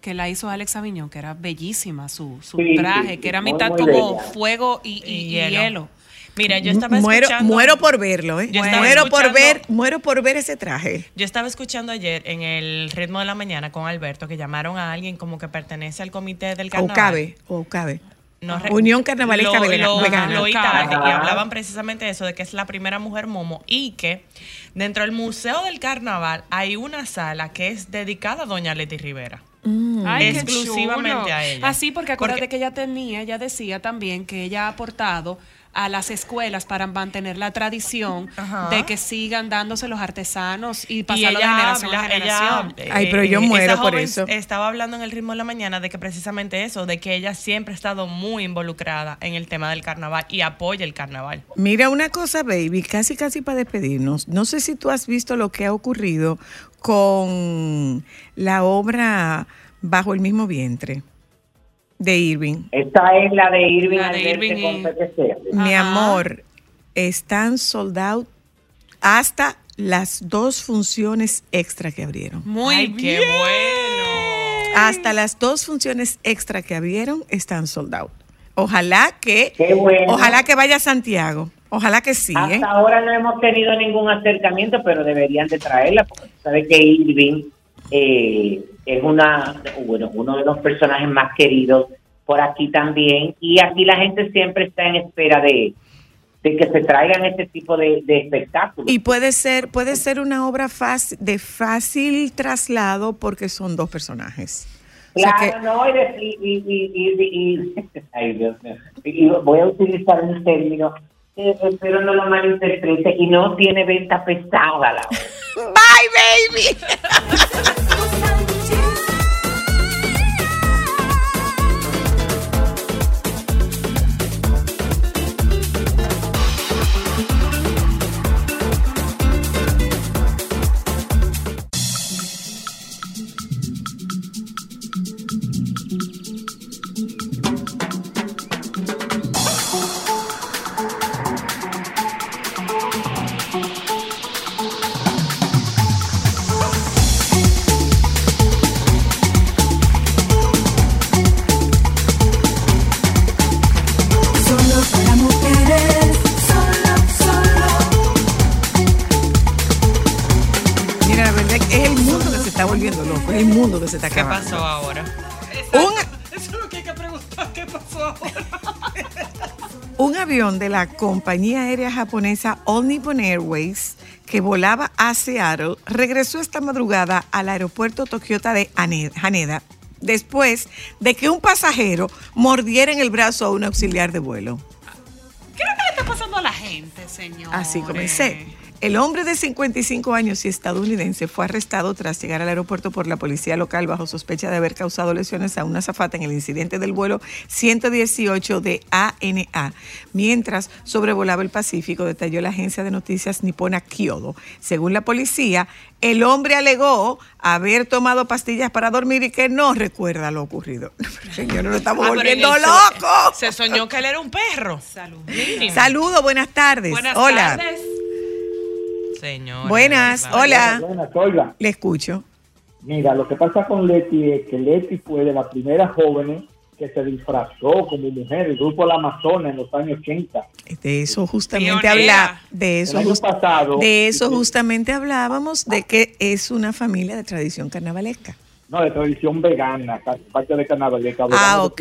que la hizo Alex Aviñón, que era bellísima su, su Sí, traje, sí, que era mitad como bella. fuego y, y- y hielo. hielo. Mira, yo estaba muero, escuchando... muero por verlo, ¿eh? Yo Muero por ver, muero por ver ese traje. Yo estaba escuchando ayer en el ritmo de la mañana con Alberto que llamaron a alguien como que pertenece al comité del carnaval. Aucabe, o Aucabe. No Unión Carnavalesca lo, Vega- lo- Vegana. lo oítaban, y hablaban precisamente de eso, de que es la primera mujer momo y que dentro del Museo del Carnaval hay una sala que es dedicada a Doña Leti Rivera. Ay, qué exclusivamente a ella. Así, porque acuérdate que ella tenía, ella decía también que ella ha aportado a las escuelas para mantener la tradición Ajá. de que sigan dándose los artesanos y Y pasarlo de ella generación habla, a ella, generación. eh, Ay, pero yo eh, muero esa por eso. Estaba hablando en el ritmo de la mañana de que precisamente eso, de que ella siempre ha estado muy involucrada en el tema del carnaval y apoya el carnaval. Mira una cosa, baby, casi casi para despedirnos. No sé si tú has visto lo que ha ocurrido con la obra Bajo el mismo vientre de Irving. Esta es la de Irving La de Irving con y-. Mi Ajá. amor, están sold out hasta las dos funciones extra que abrieron. Muy Ay, bien. qué bueno. Hasta las dos funciones extra que abrieron están sold out. Ojalá que, Qué bueno. ojalá que vaya a Santiago. Ojalá que sí. ¿eh? Hasta ahora no hemos tenido ningún acercamiento, pero deberían de traerla, porque tú sabes que Irving eh, es una, bueno, uno de los personajes más queridos por aquí también, y aquí la gente siempre está en espera de, de que se traigan este tipo de, de espectáculos. Y puede ser, puede ser una obra fácil, de fácil traslado porque son dos personajes. O sea Claro, que- no, y, de- y, y- y- y- y- ay, Dios mío. Y voy a utilizar un término, eh, espero no lo malinterprete, y no tiene venta pesada la obra. Bye, baby. el mundo que se está ¿Qué acabando. pasó ahora? Un, Eso es lo que hay que preguntar. ¿Qué pasó ahora? un avión de la compañía aérea japonesa All Nippon Airways que volaba a Seattle regresó esta madrugada al aeropuerto Tokyota de Hane- Haneda después de que un pasajero mordiera en el brazo a un auxiliar de vuelo. ¿Qué es lo que le está pasando a la gente, señor? Así comencé. El hombre de 55 años y estadounidense fue arrestado tras llegar al aeropuerto por la policía local bajo sospecha de haber causado lesiones a una azafata en el incidente del vuelo 118 de ANA. Mientras sobrevolaba el Pacífico, detalló la agencia de noticias nipona Kyodo. Según la policía, el hombre alegó haber tomado pastillas para dormir y que no recuerda lo ocurrido. Señor, nos estamos Ah, volviendo él se- locos. Se soñó que él era un perro. Salud. Saludos, buenas tardes. Buenas Hola. tardes. Señor. Buenas, hola. Buenas, oiga. Le escucho. Mira, lo que pasa con Leti es que Leti fue de las primeras jóvenes que se disfrazó como mujer, el grupo La Amazona en los años 80. De eso justamente Pionera. habla, de eso, El año just- pasado- de eso justamente hablábamos, de que es una familia de tradición carnavalesca. No, de tradición vegana, parte de carnavalesca. Ah, vegana, ok.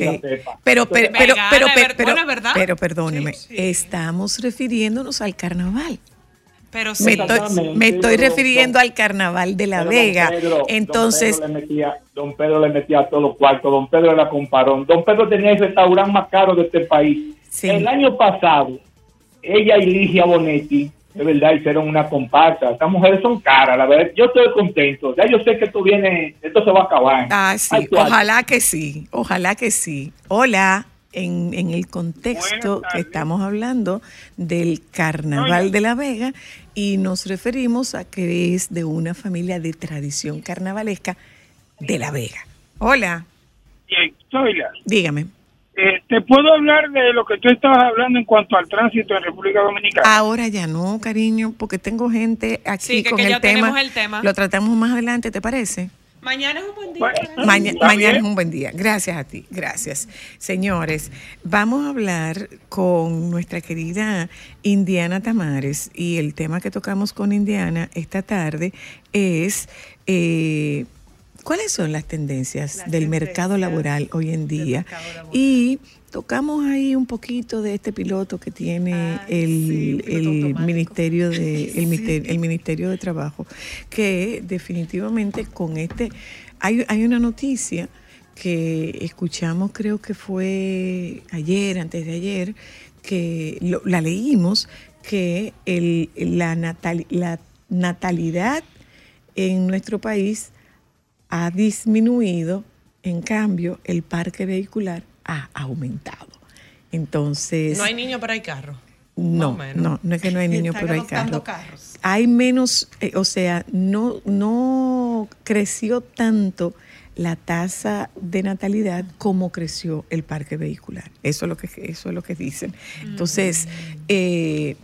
Pero, pero, pero, pero, pero, pero, pero perdóneme, estamos refiriéndonos al carnaval. Pero sí. Me estoy, Exactamente, me estoy pero- refiriendo al carnaval de La don Vega. Pedro- Entonces, Don Pedro, le metía, don Pedro le metía todos los cuartos, don Pedro era comparón. Don Pedro tenía el restaurante más caro de este país. El año pasado, ella y Ligia Bonetti, de verdad, hicieron una comparsa. Estas mujeres son caras, la verdad. Yo estoy contento. Ya yo sé que esto viene, esto se va a acabar. ah, sí, ojalá que sí, ojalá que sí. Hola, en, en el contexto que estamos hablando del carnaval de La Vega y nos referimos a que es de una familia de tradición carnavalesca de La Vega. Hola, Bien, Zoila, dígame. eh, ¿te puedo hablar de lo que tú estabas hablando en cuanto al tránsito en República Dominicana? Ahora ya no, cariño, porque tengo gente aquí Sí, que- con que el ya tema. tenemos el tema. Lo tratamos más adelante, ¿te parece? Mañana es un buen día. Maña- mañana es un buen día. Gracias a ti, gracias. Señores, vamos a hablar con nuestra querida Indiana Tamares y el tema que tocamos con Indiana esta tarde es eh, cuáles son las tendencias del mercado laboral hoy en día. Y tocamos ahí un poquito de este piloto que tiene el, el ministerio de el ministerio de trabajo que definitivamente con este hay, hay una noticia que escuchamos creo que fue ayer antes de ayer que lo- la leímos que el, la, natal- la natalidad en nuestro país ha disminuido, en cambio el parque vehicular ha aumentado. Entonces, No hay niño, pero hay carro. no, no, no es que no hay niños, pero hay carros. carros. Hay menos, eh, o sea, no, no creció tanto la tasa de natalidad como creció el parque vehicular. Eso es lo que, eso es lo que dicen. Entonces, eh,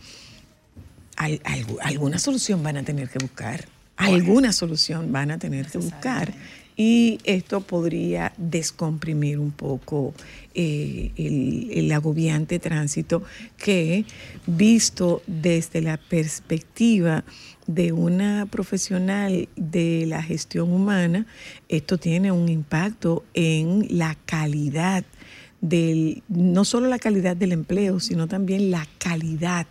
al- algu- alguna solución van a tener que buscar. Alguna solución van a tener que buscar. Y esto podría descomprimir un poco eh, el, el agobiante tránsito que, visto desde la perspectiva de una profesional de la gestión humana, esto tiene un impacto en la calidad del, no solo la calidad del empleo, sino también la calidad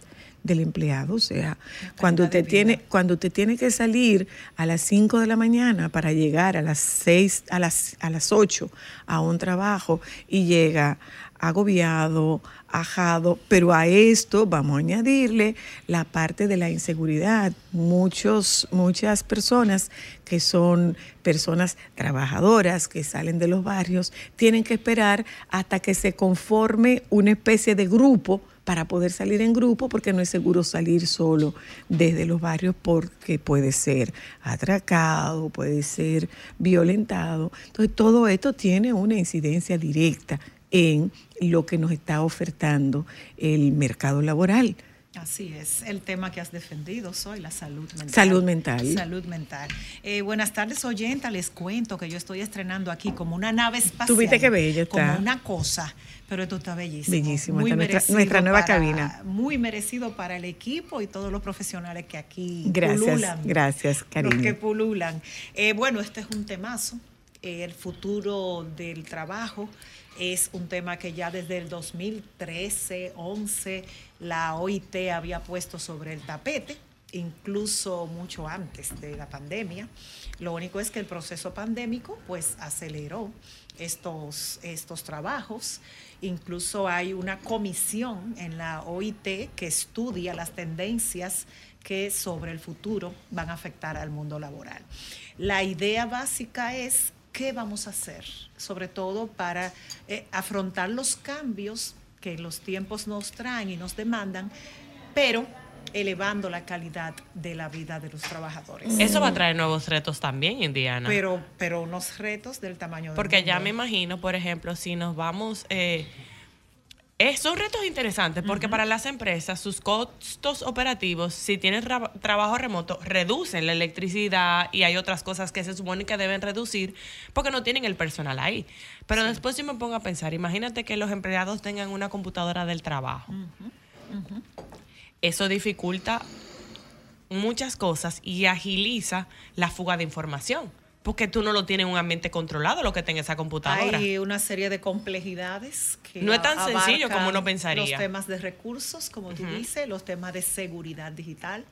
del empleado. O sea, cuando usted tiene, cuando usted tiene que salir a las 5 de la mañana para llegar a las 6, a las, a las 8 a un trabajo y llega agobiado, ajado, pero a esto vamos a añadirle la parte de la inseguridad. Muchos, muchas personas que son personas trabajadoras que salen de los barrios tienen que esperar hasta que se conforme una especie de grupo para poder salir en grupo porque no es seguro salir solo desde los barrios porque puede ser atracado, puede ser violentado. Entonces todo esto tiene una incidencia directa en lo que nos está ofertando el mercado laboral. Así es, el tema que has defendido, soy la salud mental. Salud mental. Salud mental. Eh, buenas tardes, oyenta. Les cuento que yo estoy estrenando aquí como una nave espacial. Tú viste qué bella está. Como una cosa, pero esto está bellísimo. Bellísimo, Muy está nuestra- nueva para- cabina. Muy merecido para el equipo y todos los profesionales que aquí Gracias, pululan. gracias, Los que cariño. pululan. Eh, bueno, este es un temazo. Eh, el futuro del trabajo es un tema que ya desde el 2013, 11, la OIT había puesto sobre el tapete, incluso mucho antes de la pandemia. Lo único es que el proceso pandémico pues aceleró estos, estos trabajos. Incluso hay una comisión en la OIT que estudia las tendencias que sobre el futuro van a afectar al mundo laboral. La idea básica es qué vamos a hacer, sobre todo para eh, afrontar los cambios que los tiempos nos traen y nos demandan, pero elevando la calidad de la vida de los trabajadores. Eso va a traer nuevos retos también, Indiana. Pero, pero unos retos del tamaño del Porque ya mundo. me imagino, por ejemplo, si nos vamos, eh, Eh, son retos interesantes porque para las empresas sus costos operativos, si tienen tra- trabajo remoto, reducen la electricidad y hay otras cosas que se supone que deben reducir porque no tienen el personal ahí. Pero después yo me pongo a pensar, imagínate que los empleados tengan una computadora del trabajo. Eso dificulta muchas cosas y agiliza la fuga de información. Porque tú no lo tienes en un ambiente controlado lo que tenga esa computadora. Hay una serie de complejidades que No es tan sencillo como uno pensaría. Los temas de recursos, como tú Ujú. dices, los temas de seguridad digital,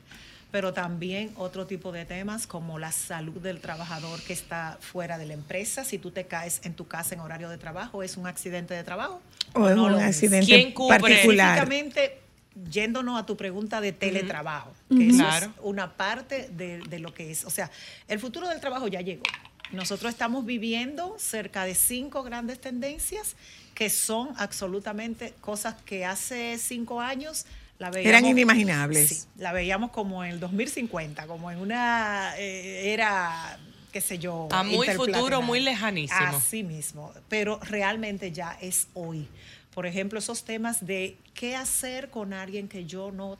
pero también otro tipo de temas como la salud del trabajador que está fuera de la empresa. Si tú te caes en tu casa en horario de trabajo, ¿es un accidente de trabajo? O es no un accidente particular. Específicamente, yéndonos a tu pregunta de teletrabajo. Que eso Claro. es una parte de, de lo que es. O sea, el futuro del trabajo ya llegó. Nosotros estamos viviendo cerca de cinco grandes tendencias que son absolutamente cosas que hace cinco años la veíamos, Eran inimaginables. Sí, la veíamos como en el 2050, como en una eh, era, qué sé yo. A muy futuro, muy lejanísimo. Así mismo, pero realmente ya es hoy. Por ejemplo, esos temas de qué hacer con alguien que yo no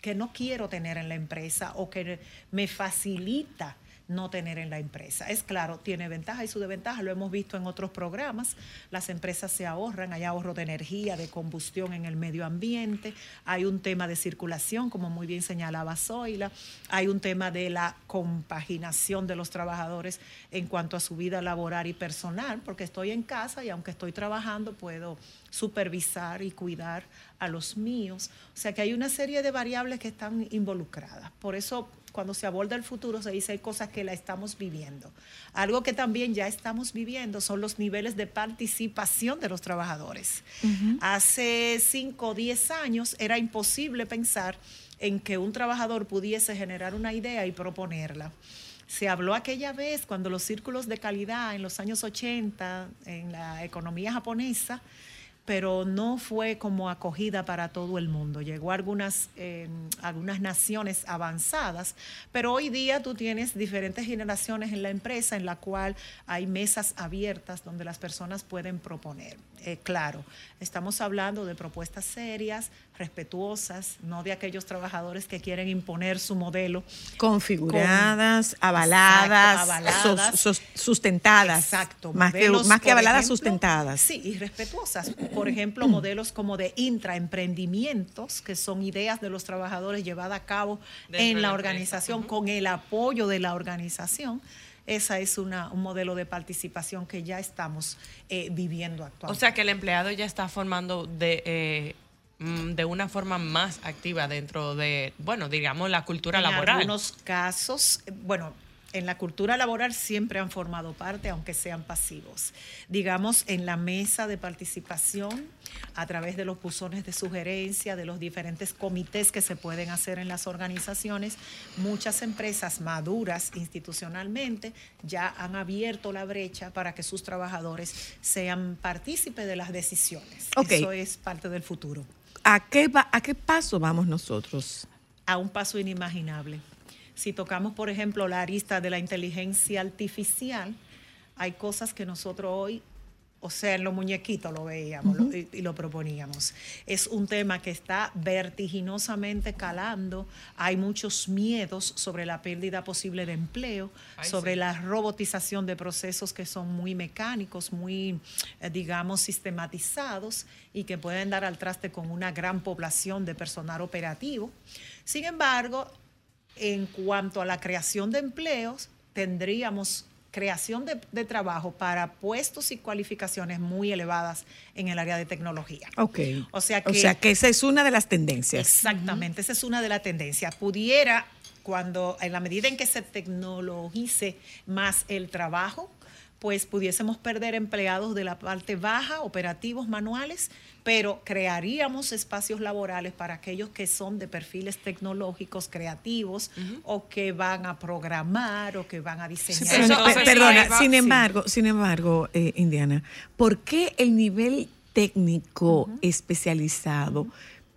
que no quiero tener en la empresa o que me facilita no tener en la empresa. Es claro, tiene ventaja y su desventaja, lo hemos visto en otros programas. Las empresas se ahorran, hay ahorro de energía, de combustión en el medio ambiente, hay un tema de circulación, como muy bien señalaba Zoila, hay un tema de la compaginación de los trabajadores en cuanto a su vida laboral y personal, porque estoy en casa y aunque estoy trabajando puedo supervisar y cuidar a los míos. O sea que hay una serie de variables que están involucradas. Por eso cuando se aborda el futuro se dice hay cosas que la estamos viviendo. Algo que también ya estamos viviendo son los niveles de participación de los trabajadores. Hace 5 o 10 años era imposible pensar en que un trabajador pudiese generar una idea y proponerla. Se habló aquella vez cuando los círculos de calidad en los años 80 en la economía japonesa pero no fue como acogida para todo el mundo. Llegó a algunas, eh, algunas naciones avanzadas, pero hoy día tú tienes diferentes generaciones en la empresa en la cual hay mesas abiertas donde las personas pueden proponer. Eh, claro, estamos hablando de propuestas serias, respetuosas, no de aquellos trabajadores que quieren imponer su modelo. Configuradas, Con- avaladas, Exacto, avaladas. sos- sos- sustentadas. Exacto. Más que, más que avaladas, ejemplo, sustentadas. Sí, y respetuosas. Por ejemplo, modelos como de intraemprendimientos, que son ideas de los trabajadores llevadas a cabo Dentro en la organización, con el apoyo de la organización. Esa es una, un modelo de participación que ya estamos eh, viviendo O actualmente. sea que el empleado ya está formando de, eh, mm, de una forma más activa dentro de, bueno, digamos, la cultura en laboral. algunos casos, eh, bueno, en la cultura laboral siempre han formado parte, aunque sean pasivos. Digamos, en la mesa de participación, a través de los buzones de sugerencia, de los diferentes comités que se pueden hacer en las organizaciones, muchas empresas maduras institucionalmente ya han abierto la brecha para que sus trabajadores sean partícipes de las decisiones. Eso es parte del futuro. ¿A qué, va, ¿A qué paso vamos nosotros? a un paso inimaginable. Si tocamos, por ejemplo, la arista de la inteligencia artificial, hay cosas que nosotros hoy, o sea, en los muñequitos lo veíamos lo- y, y lo proponíamos. Es un tema que está vertiginosamente calando. Hay muchos miedos sobre la pérdida posible de empleo, Ay, sobre sí. la robotización de procesos que son muy mecánicos, muy, eh, digamos, sistematizados y que pueden dar al traste con una gran población de personal operativo. Sin embargo, en cuanto a la creación de empleos, tendríamos creación de, de trabajo para puestos y cualificaciones muy elevadas en el área de tecnología. Ok. O sea que, O sea que esa es una de las tendencias. Exactamente, esa es una de las tendencias. Pudiera, cuando, en la medida en que se tecnologice más el trabajo, pues pudiésemos perder empleados de la parte baja, operativos manuales, pero crearíamos espacios laborales para aquellos que son de perfiles tecnológicos creativos o que van a programar o que van a diseñar. Pero, pe- perdona, sin embargo, sin embargo, eh, Indiana, ¿por qué el nivel técnico especializado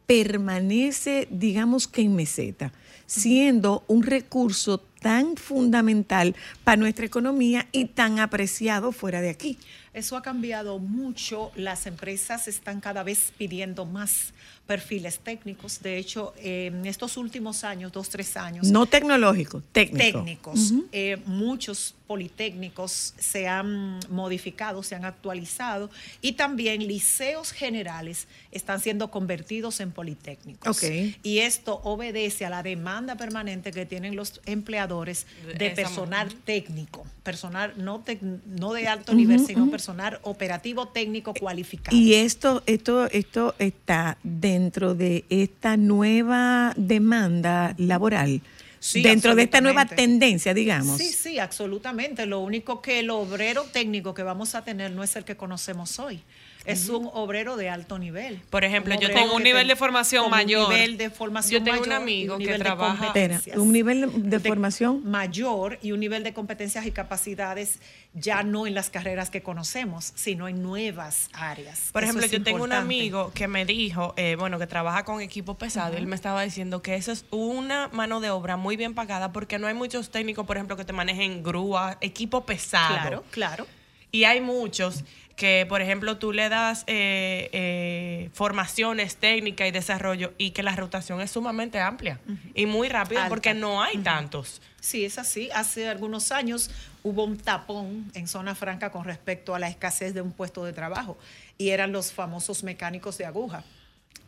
permanece, digamos que en meseta, siendo un recurso tan fundamental para nuestra economía y tan apreciado fuera de aquí. Eso ha cambiado mucho. Las empresas están cada vez pidiendo más perfiles técnicos. De hecho, eh, en estos últimos años, dos, tres años, No tecnológico, técnico. técnicos, eh, muchos politécnicos se han modificado, se han actualizado y también liceos generales están siendo convertidos en politécnicos. Y esto obedece a la demanda permanente que tienen los empleadores de Esa- personal técnico, personal no, tec- no de alto nivel, sino personal operativo técnico cualificado. Y esto, esto, esto está dentro de esta nueva demanda laboral, Sí, dentro de esta nueva tendencia, digamos. Sí, sí, absolutamente. Lo único que el obrero técnico que vamos a tener no es el que conocemos hoy. Es un obrero de alto nivel. Por ejemplo, yo tengo un nivel de formación mayor. Un nivel de formación Yo tengo un mayor amigo que trabaja- Espera, un nivel de formación mayor y un nivel de competencias y capacidades ya no en las carreras que conocemos, sino en nuevas áreas. Por Eso ejemplo, yo tengo un amigo que me dijo, eh, bueno, que trabaja con equipo pesado, y él me estaba diciendo que eso es una mano de obra muy bien pagada porque no hay muchos técnicos, por ejemplo, que te manejen grúa, equipo pesado. Claro, claro. Y hay muchos que, por ejemplo, tú le das eh, eh, formaciones, técnica y desarrollo y que la rotación es sumamente amplia y muy rápida Alta. porque no hay tantos. Sí, es así. Hace algunos años hubo un tapón en zona franca con respecto a la escasez de un puesto de trabajo y eran los famosos mecánicos de aguja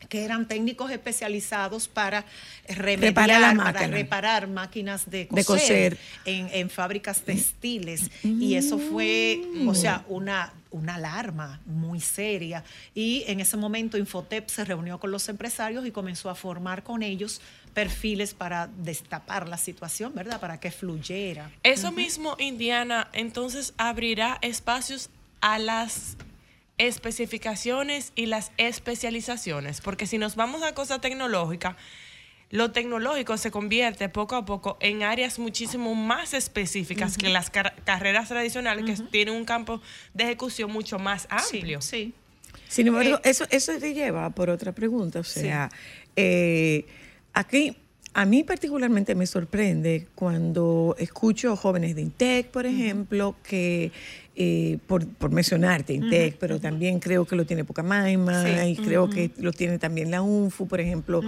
que eran técnicos especializados para remediar, Reparar para máquinas. reparar máquinas de coser, De coser. En, en fábricas textiles. Y eso fue, o sea, una, una alarma muy seria. Y en ese momento Infotep se reunió con los empresarios y comenzó a formar con ellos perfiles para destapar la situación, ¿verdad? Para que fluyera. Eso mismo, Indiana, entonces abrirá espacios a las especificaciones y las especializaciones, porque si nos vamos a cosas tecnológicas, lo tecnológico se convierte poco a poco en áreas muchísimo más específicas que las car- carreras tradicionales que tienen un campo de ejecución mucho más amplio. Sí. Sin embargo, Eh, eso, eso te lleva por otra pregunta. O sea, eh, aquí a mí particularmente me sorprende cuando escucho jóvenes de Intec, por ejemplo, que, eh, por, por mencionarte Intec, pero también creo que lo tiene Pucamaima Sí. y creo que lo tiene también la UNFU, por ejemplo,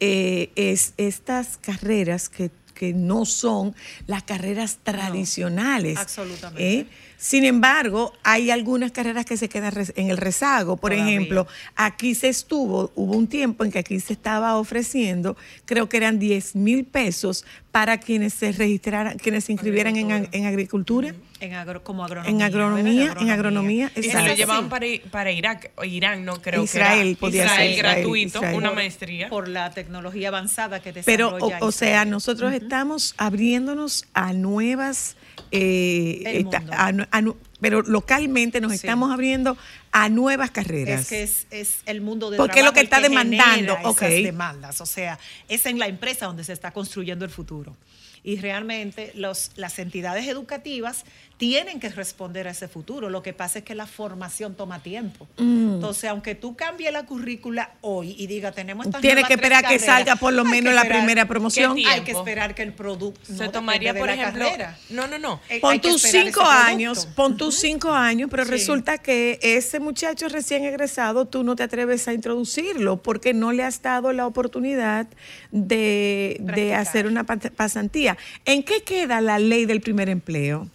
eh, es estas carreras que, que no son las carreras tradicionales. absolutamente. ¿eh? Sin embargo, hay algunas carreras que se quedan en el rezago. Por Todavía. ejemplo, aquí se estuvo, hubo un tiempo en que aquí se estaba ofreciendo, creo que eran 10 mil pesos para quienes se registraran, quienes se inscribieran en, ag- en agricultura. En agro- como agronomía. En agronomía, en agronomía, Y se lo llevaban para, para Irak, o Irán, no creo Israel que era. podía Israel, ser, Israel, gratuito, Israel. una maestría. Por la tecnología avanzada que Pero, desarrolla o, o sea, nosotros estamos abriéndonos a nuevas, eh, a a pero localmente nos Sí. estamos abriendo a nuevas carreras. Es que es, es el mundo de Porque es lo que está demandando, genera ok. esas demandas. O sea, es en la empresa donde se está construyendo el futuro. Y realmente los, las entidades educativas tienen que responder a ese futuro. Lo que pasa es que la formación toma tiempo. Mm. Entonces, aunque tú cambies la currícula hoy y diga, tenemos estas Tienes que esperar que carreras", salga por lo que menos la primera promoción. ¿Qué Hay que esperar que el producto Se tomaría, por ejemplo, no, no, no. Eh, Pon que tus cinco años, pon tus cinco años, pero Sí. resulta que ese muchacho recién egresado, tú no te atreves a introducirlo porque no le has dado la oportunidad de, de hacer una pa- pasantía. ¿En qué queda la ley del primer empleo?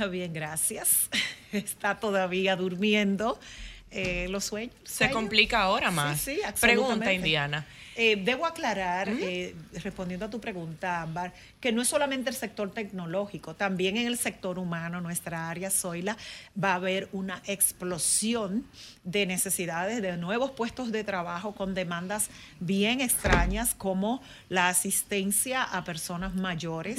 Ah, Bien, gracias. Está todavía durmiendo eh, los sueños. Se complica ahora más. Sí, sí, Pregunta. Indiana. Eh, debo aclarar, eh, respondiendo a tu pregunta, Ámbar, que no es solamente el sector tecnológico, también en el sector humano, nuestra área Zoila, va a haber una explosión de necesidades de nuevos puestos de trabajo con demandas bien extrañas como la asistencia a personas mayores,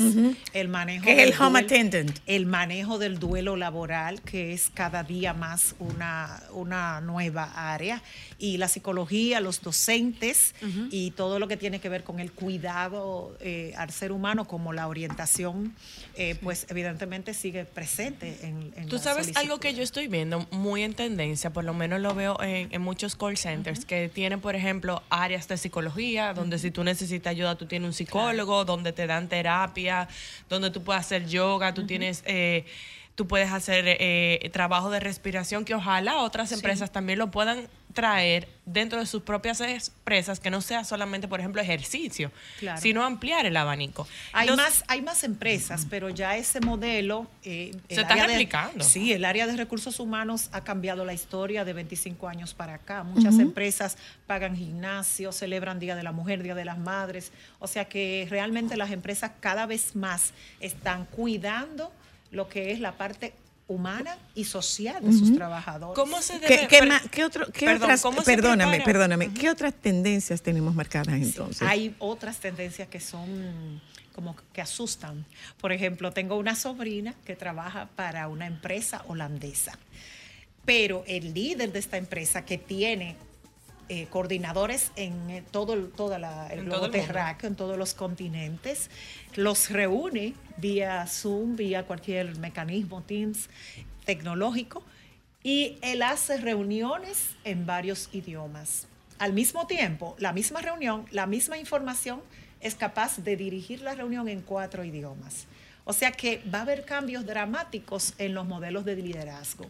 el manejo es el del home duelo- attendant. el manejo del duelo laboral, que es cada día más una, una una nueva área y la psicología, los docentes Y todo lo que tiene que ver con el cuidado eh, al ser humano como la orientación, eh, pues evidentemente sigue presente en, en Tú la sabes algo que yo estoy viendo muy en tendencia, por lo menos lo veo en, en muchos call centers, que tienen, por ejemplo, áreas de psicología, donde si tú necesitas ayuda, tú tienes un psicólogo, donde te dan terapia, donde tú puedes hacer yoga, tú tienes... eh, Tú puedes hacer eh, trabajo de respiración que ojalá otras Sí. empresas también lo puedan traer dentro de sus propias empresas, que no sea solamente, por ejemplo, ejercicio, Claro. sino ampliar el abanico. Hay Entonces- más, hay más empresas, pero ya ese modelo eh, Se está de- replicando. sí, el área de recursos humanos ha cambiado la historia de 25 años para acá. Muchas empresas pagan gimnasios, celebran Día de la Mujer, Día de las Madres. O sea que realmente las empresas cada vez más están cuidando lo que es la parte humana y social de sus trabajadores. ¿Cómo se ¿Qué, qué qué otro- qué Perdón, otras, ¿cómo se perdóname, perdóname, ¿qué otras tendencias tenemos marcadas entonces? Hay otras tendencias que son como que asustan. Por ejemplo, tengo una sobrina que trabaja para una empresa holandesa, pero el líder de esta empresa que tiene eh, coordinadores en eh, todo el, toda la- el En globo todo el terráqueo, en todos los continentes, los reúne vía Zoom, vía cualquier mecanismo, Teams tecnológico, y él hace reuniones en varios idiomas. Al mismo tiempo, la misma reunión, la misma información, es capaz de dirigir la reunión en cuatro idiomas. O sea que va a haber cambios dramáticos en los modelos de liderazgo.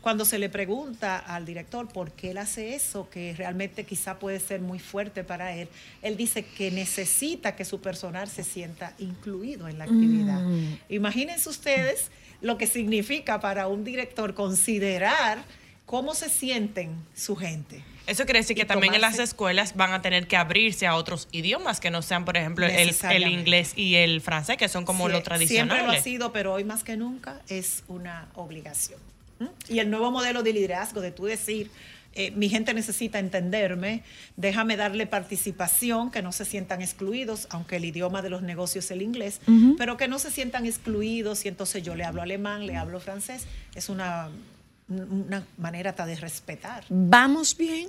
Cuando se le pregunta al director por qué él hace eso, que realmente quizá puede ser muy fuerte para él, él dice que necesita que su personal se sienta incluido en la actividad. Mm. Imagínense ustedes lo que significa para un director considerar cómo se sienten su gente. Eso quiere decir que también en las escuelas van a tener que abrirse a otros idiomas que no sean, por ejemplo, el, inglés y el francés, que son como Sí, lo tradicional. Siempre lo ha sido, pero hoy más que nunca es una obligación. ¿Mm? Y el nuevo modelo de liderazgo, de tú decir, eh, mi gente necesita entenderme, déjame darle participación, que no se sientan excluidos, aunque el idioma de los negocios es el inglés, pero que no se sientan excluidos y entonces yo le hablo alemán, le hablo francés, es una, una manera hasta de respetar. ¿Vamos bien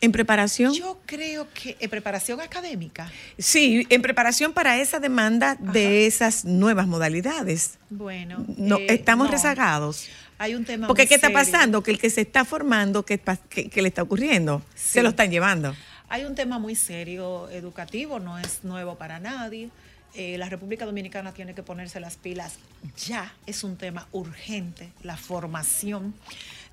en preparación? Yo creo que en preparación académica. Sí, en preparación para esa demanda de esas nuevas modalidades. Bueno, No, eh, estamos no. rezagados. Hay un tema Porque ¿qué está pasando? Que el que se está formando, ¿qué, qué- qué le está ocurriendo? Se lo están llevando. Hay un tema muy serio educativo, no es nuevo para nadie. Eh, la República Dominicana tiene que ponerse las pilas ya. Es un tema urgente, la formación.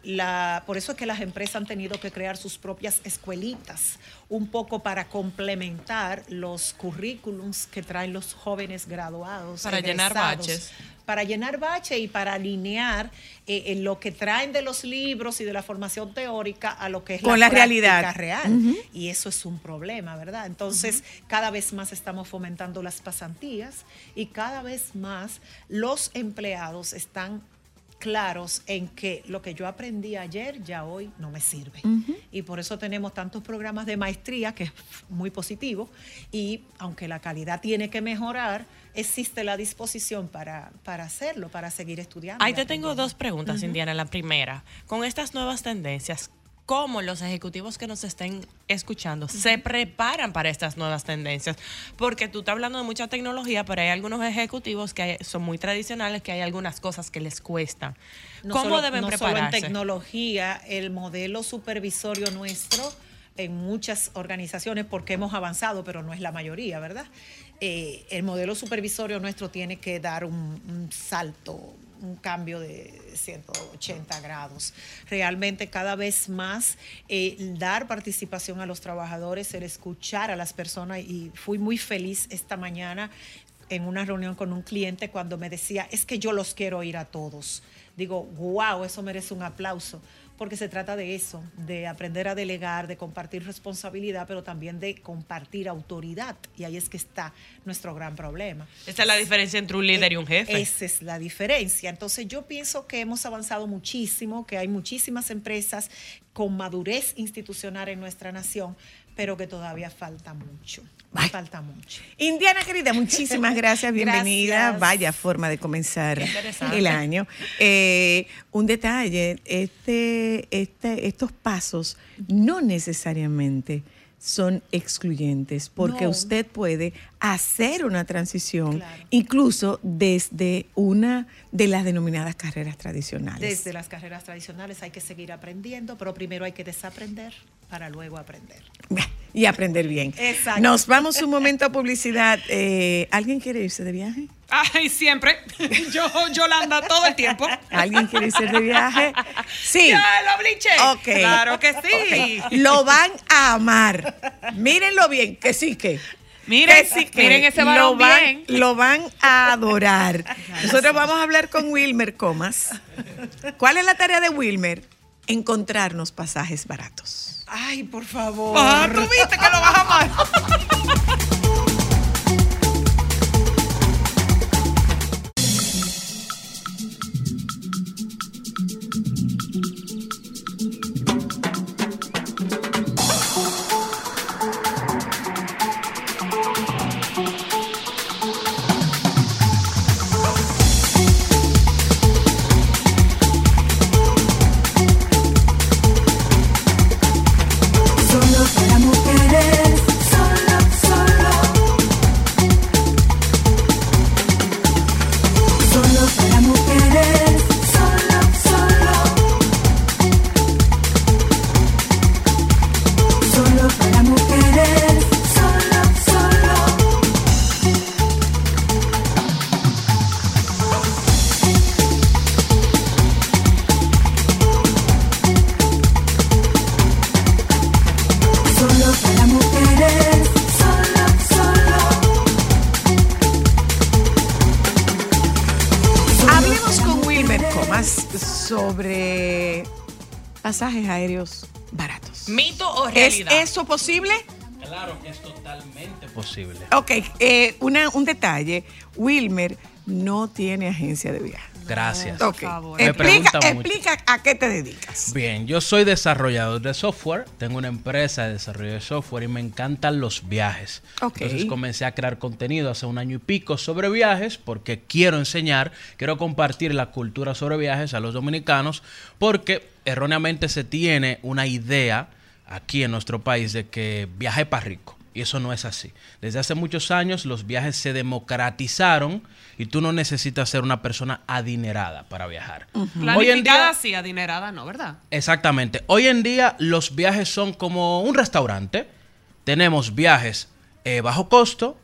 La, por eso es que las empresas han tenido que crear sus propias escuelitas, un poco para complementar los currículums que traen los jóvenes graduados. Para llenar baches. para llenar bache y para alinear eh, en lo que traen de los libros y de la formación teórica a lo que es Con la realidad. real. Y eso es un problema, ¿verdad? Entonces, cada vez más estamos fomentando las pasantías y cada vez más los empleados están claros en que lo que yo aprendí ayer ya hoy no me sirve. Y por eso tenemos tantos programas de maestría, que es muy positivo, y aunque la calidad tiene que mejorar, existe la disposición para, para hacerlo, para seguir estudiando. Ahí te tengo dos preguntas. Indiana. La primera, con estas nuevas tendencias, ¿cómo los ejecutivos que nos estén escuchando se preparan para estas nuevas tendencias? Porque tú estás hablando de mucha tecnología, pero hay algunos ejecutivos que hay- son muy tradicionales, que hay algunas cosas que les cuestan. No ¿Cómo solo- deben no Solo prepararse? en tecnología, el modelo supervisorio nuestro en muchas organizaciones, porque hemos avanzado, pero no es la mayoría, ¿verdad? Eh, el modelo supervisorio nuestro tiene que dar un, un salto, un cambio de 180 grados. Realmente cada vez más eh, dar participación a los trabajadores, el escuchar a las personas y fui muy feliz esta mañana en una reunión con un cliente cuando me decía, es que yo los quiero ir a todos. Digo, wow, eso merece un aplauso, porque se trata de eso, de aprender a delegar, de compartir responsabilidad, pero también de compartir autoridad. Y ahí es que está nuestro gran problema. Esta es la diferencia entre un líder y un jefe. Esa es la diferencia. Entonces yo pienso que hemos avanzado muchísimo, que hay muchísimas empresas con madurez institucional en nuestra nación, pero que todavía falta mucho. Falta mucho. Indiana querida, muchísimas gracias, bienvenida. Gracias. Vaya forma de comenzar el año. Eh, un detalle, este, este, estos pasos no necesariamente son excluyentes, porque No. usted puede hacer una transición incluso desde una de las denominadas carreras tradicionales. Desde las carreras tradicionales hay que seguir aprendiendo, pero primero hay que desaprender para luego aprender. Y aprender bien. Exacto. Nos vamos un momento a publicidad. Eh, ¿Alguien quiere irse de viaje? Ay, siempre. Yo, Yolanda, todo el tiempo. ¿Alguien quiere irse de viaje? Sí. Ya lo bliché. Ok. Claro que sí. Lo van a amar. Mírenlo bien, que sí que. Miren, que sí que. miren ese varón lo van, bien. Lo van a adorar. Nosotros vamos a hablar con Wilmer Comas. ¿Cuál es la tarea de Wilmer? Encontrarnos pasajes baratos. Ay, por favor. Ah, tú viste que lo vas a amar. eso posible? Claro que es totalmente posible. Ok, eh, una- un detalle. Wilmer no tiene agencia de viaje. Gracias. Ok. Me Explica, explica a qué te dedicas. Bien, yo soy desarrollador de software, tengo una empresa de desarrollo de software y me encantan los viajes. Ok. Entonces comencé a crear contenido hace un año y pico sobre viajes porque quiero enseñar, quiero compartir la cultura sobre viajes a los dominicanos porque erróneamente se tiene una idea aquí en nuestro país de que viaje para rico. Y eso no es así. Desde hace muchos años los viajes se democratizaron y tú no necesitas ser una persona adinerada para viajar. Hoy en día, Planificada sí, adinerada no, ¿verdad? Exactamente. Hoy en día los viajes son como un restaurante. Tenemos viajes eh, bajo costo,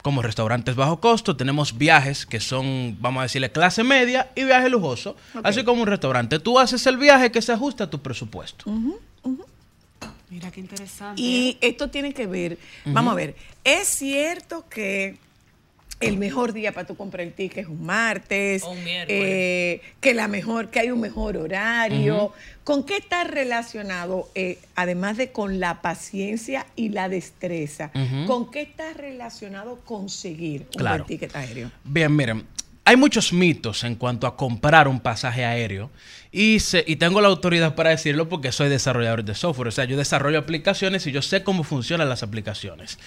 como restaurantes bajo costo. Tenemos viajes que son, vamos a decirle, clase media y viaje lujoso. Así como un restaurante. Tú haces el viaje que se ajusta a tu presupuesto. Mira qué interesante. Y esto tiene que ver, vamos a ver, es cierto que el mejor día para tú comprar el ticket es un martes, O un miércoles. eh, que la mejor, que hay un mejor horario. ¿Con qué está relacionado, eh, además de con la paciencia y la destreza, con qué está relacionado conseguir un Claro. buen ticket aéreo? Bien, miren, hay muchos mitos en cuanto a comprar un pasaje aéreo y, se- y tengo la autoridad para decirlo porque soy desarrollador de software, o sea, yo desarrollo aplicaciones y yo sé cómo funcionan las aplicaciones.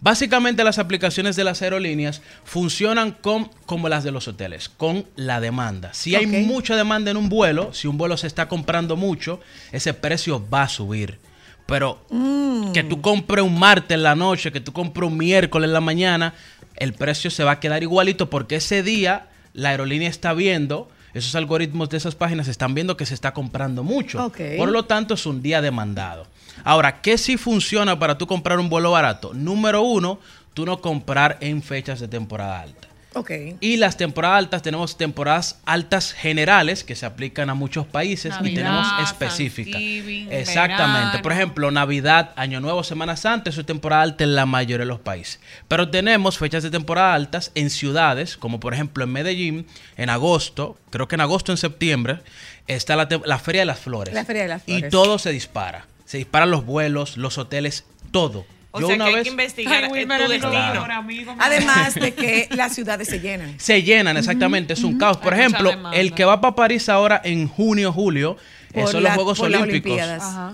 Básicamente las aplicaciones de las aerolíneas funcionan con, como las de los hoteles, con la demanda. Si hay mucha demanda en un vuelo, si un vuelo se está comprando mucho, ese precio va a subir. Pero Mm. que tú compres un martes en la noche, que tú compres un miércoles en la mañana, el precio se va a quedar igualito porque ese día la aerolínea está viendo, esos algoritmos de esas páginas están viendo que se está comprando mucho. Por lo tanto, es un día demandado. Ahora, ¿qué sí funciona para tú comprar un vuelo barato? Número uno, tú no comprar en fechas de temporada alta. Ok. Y las temporadas altas, tenemos temporadas altas generales que se aplican a muchos países y tenemos específicas. Exactamente. verano. Por ejemplo, Navidad, Año Nuevo, Semana Santa, eso es temporada alta en la mayoría de los países. Pero tenemos fechas de temporada altas en ciudades, como por ejemplo en Medellín, en agosto, creo que en agosto, en septiembre, está la, la Feria de las Flores. La Feria de las Y Flores. todo se dispara. Se disparan los vuelos, los hoteles, todo. O Yo sea una que hay vez- que investigar Ay, eh, Wilmer, tu es mi destino. mejor amigo. Además de que las ciudades se llenan. Se llenan, exactamente, es un caos. Por Hay ejemplo, el que va para París ahora en junio, julio, Por Eso la- los Juegos Olímpicos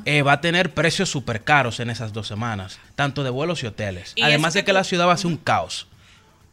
eh, va a tener precios súper caros en esas dos semanas, tanto de vuelos y hoteles. Y Además de que que la ciudad va a ser un caos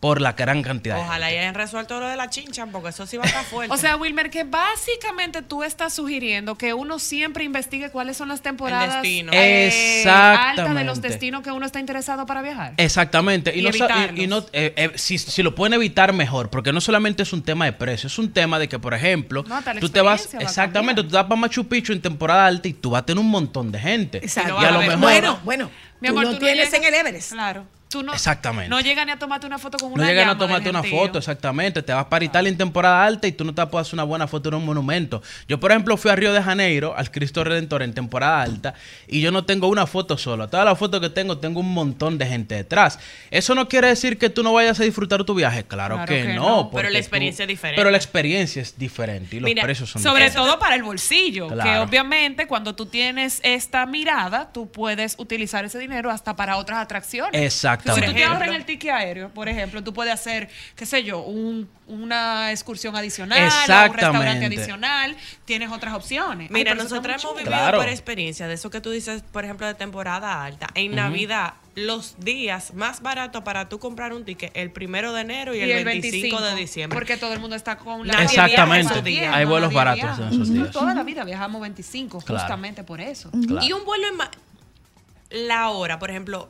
por la gran cantidad. de Ojalá hayan resuelto lo de la chincha, porque eso sí va a estar fuerte. O sea, Wilmer, que básicamente tú estás sugiriendo que uno siempre investigue cuáles son las temporadas destino. eh, altas de los destinos que uno está interesado para viajar. Exactamente. Y, Y no, y- y no, eh, eh, si, si lo pueden evitar mejor, porque no solamente es un tema de precio, es un tema de que, por ejemplo, No, tú te vas, va exactamente, tú te vas para Machu Picchu en temporada alta y tú vas a tener un montón de gente. Exacto. Y a lo mejor... Bueno, bueno, Mi tú amor, tú no tienes llegas- en el Everest. Claro. Tú no, Exactamente. no llegan ni a tomarte una foto con una No llegan a tomarte una foto, exactamente. Te vas para Italia en temporada alta y tú no te puedes hacer una buena foto en un monumento. Yo, por ejemplo, fui a Río de Janeiro, al Cristo Redentor en temporada alta, y yo no tengo una foto solo. Todas las fotos que tengo, tengo un montón de gente detrás. Eso no quiere decir que tú no vayas a disfrutar tu viaje. Claro, Claro que, que no. no, pero la experiencia es diferente. Pero la experiencia es diferente y los Mira, precios son sobre diferentes. todo para el bolsillo, que Claro. obviamente cuando tú tienes esta mirada, tú puedes utilizar ese dinero hasta para otras atracciones. Exactamente. Si tú te ahorras en el ticket aéreo, por ejemplo, tú puedes hacer, qué sé yo, un- una excursión adicional, o un restaurante adicional, tienes otras opciones. Mira, Ay, nosotros hemos vivido. Claro. por experiencia de eso que tú dices, por ejemplo, de temporada alta. En. Navidad, los días más baratos para tú comprar un ticket, el primero de enero y, Y el 25, de diciembre. Porque todo el mundo está con Nadie Exactamente. días. Hay vuelos baratos viaja. en esos días. Toda la vida viajamos 25, Claro. justamente por eso. Claro. Y un vuelo en la hora, por ejemplo,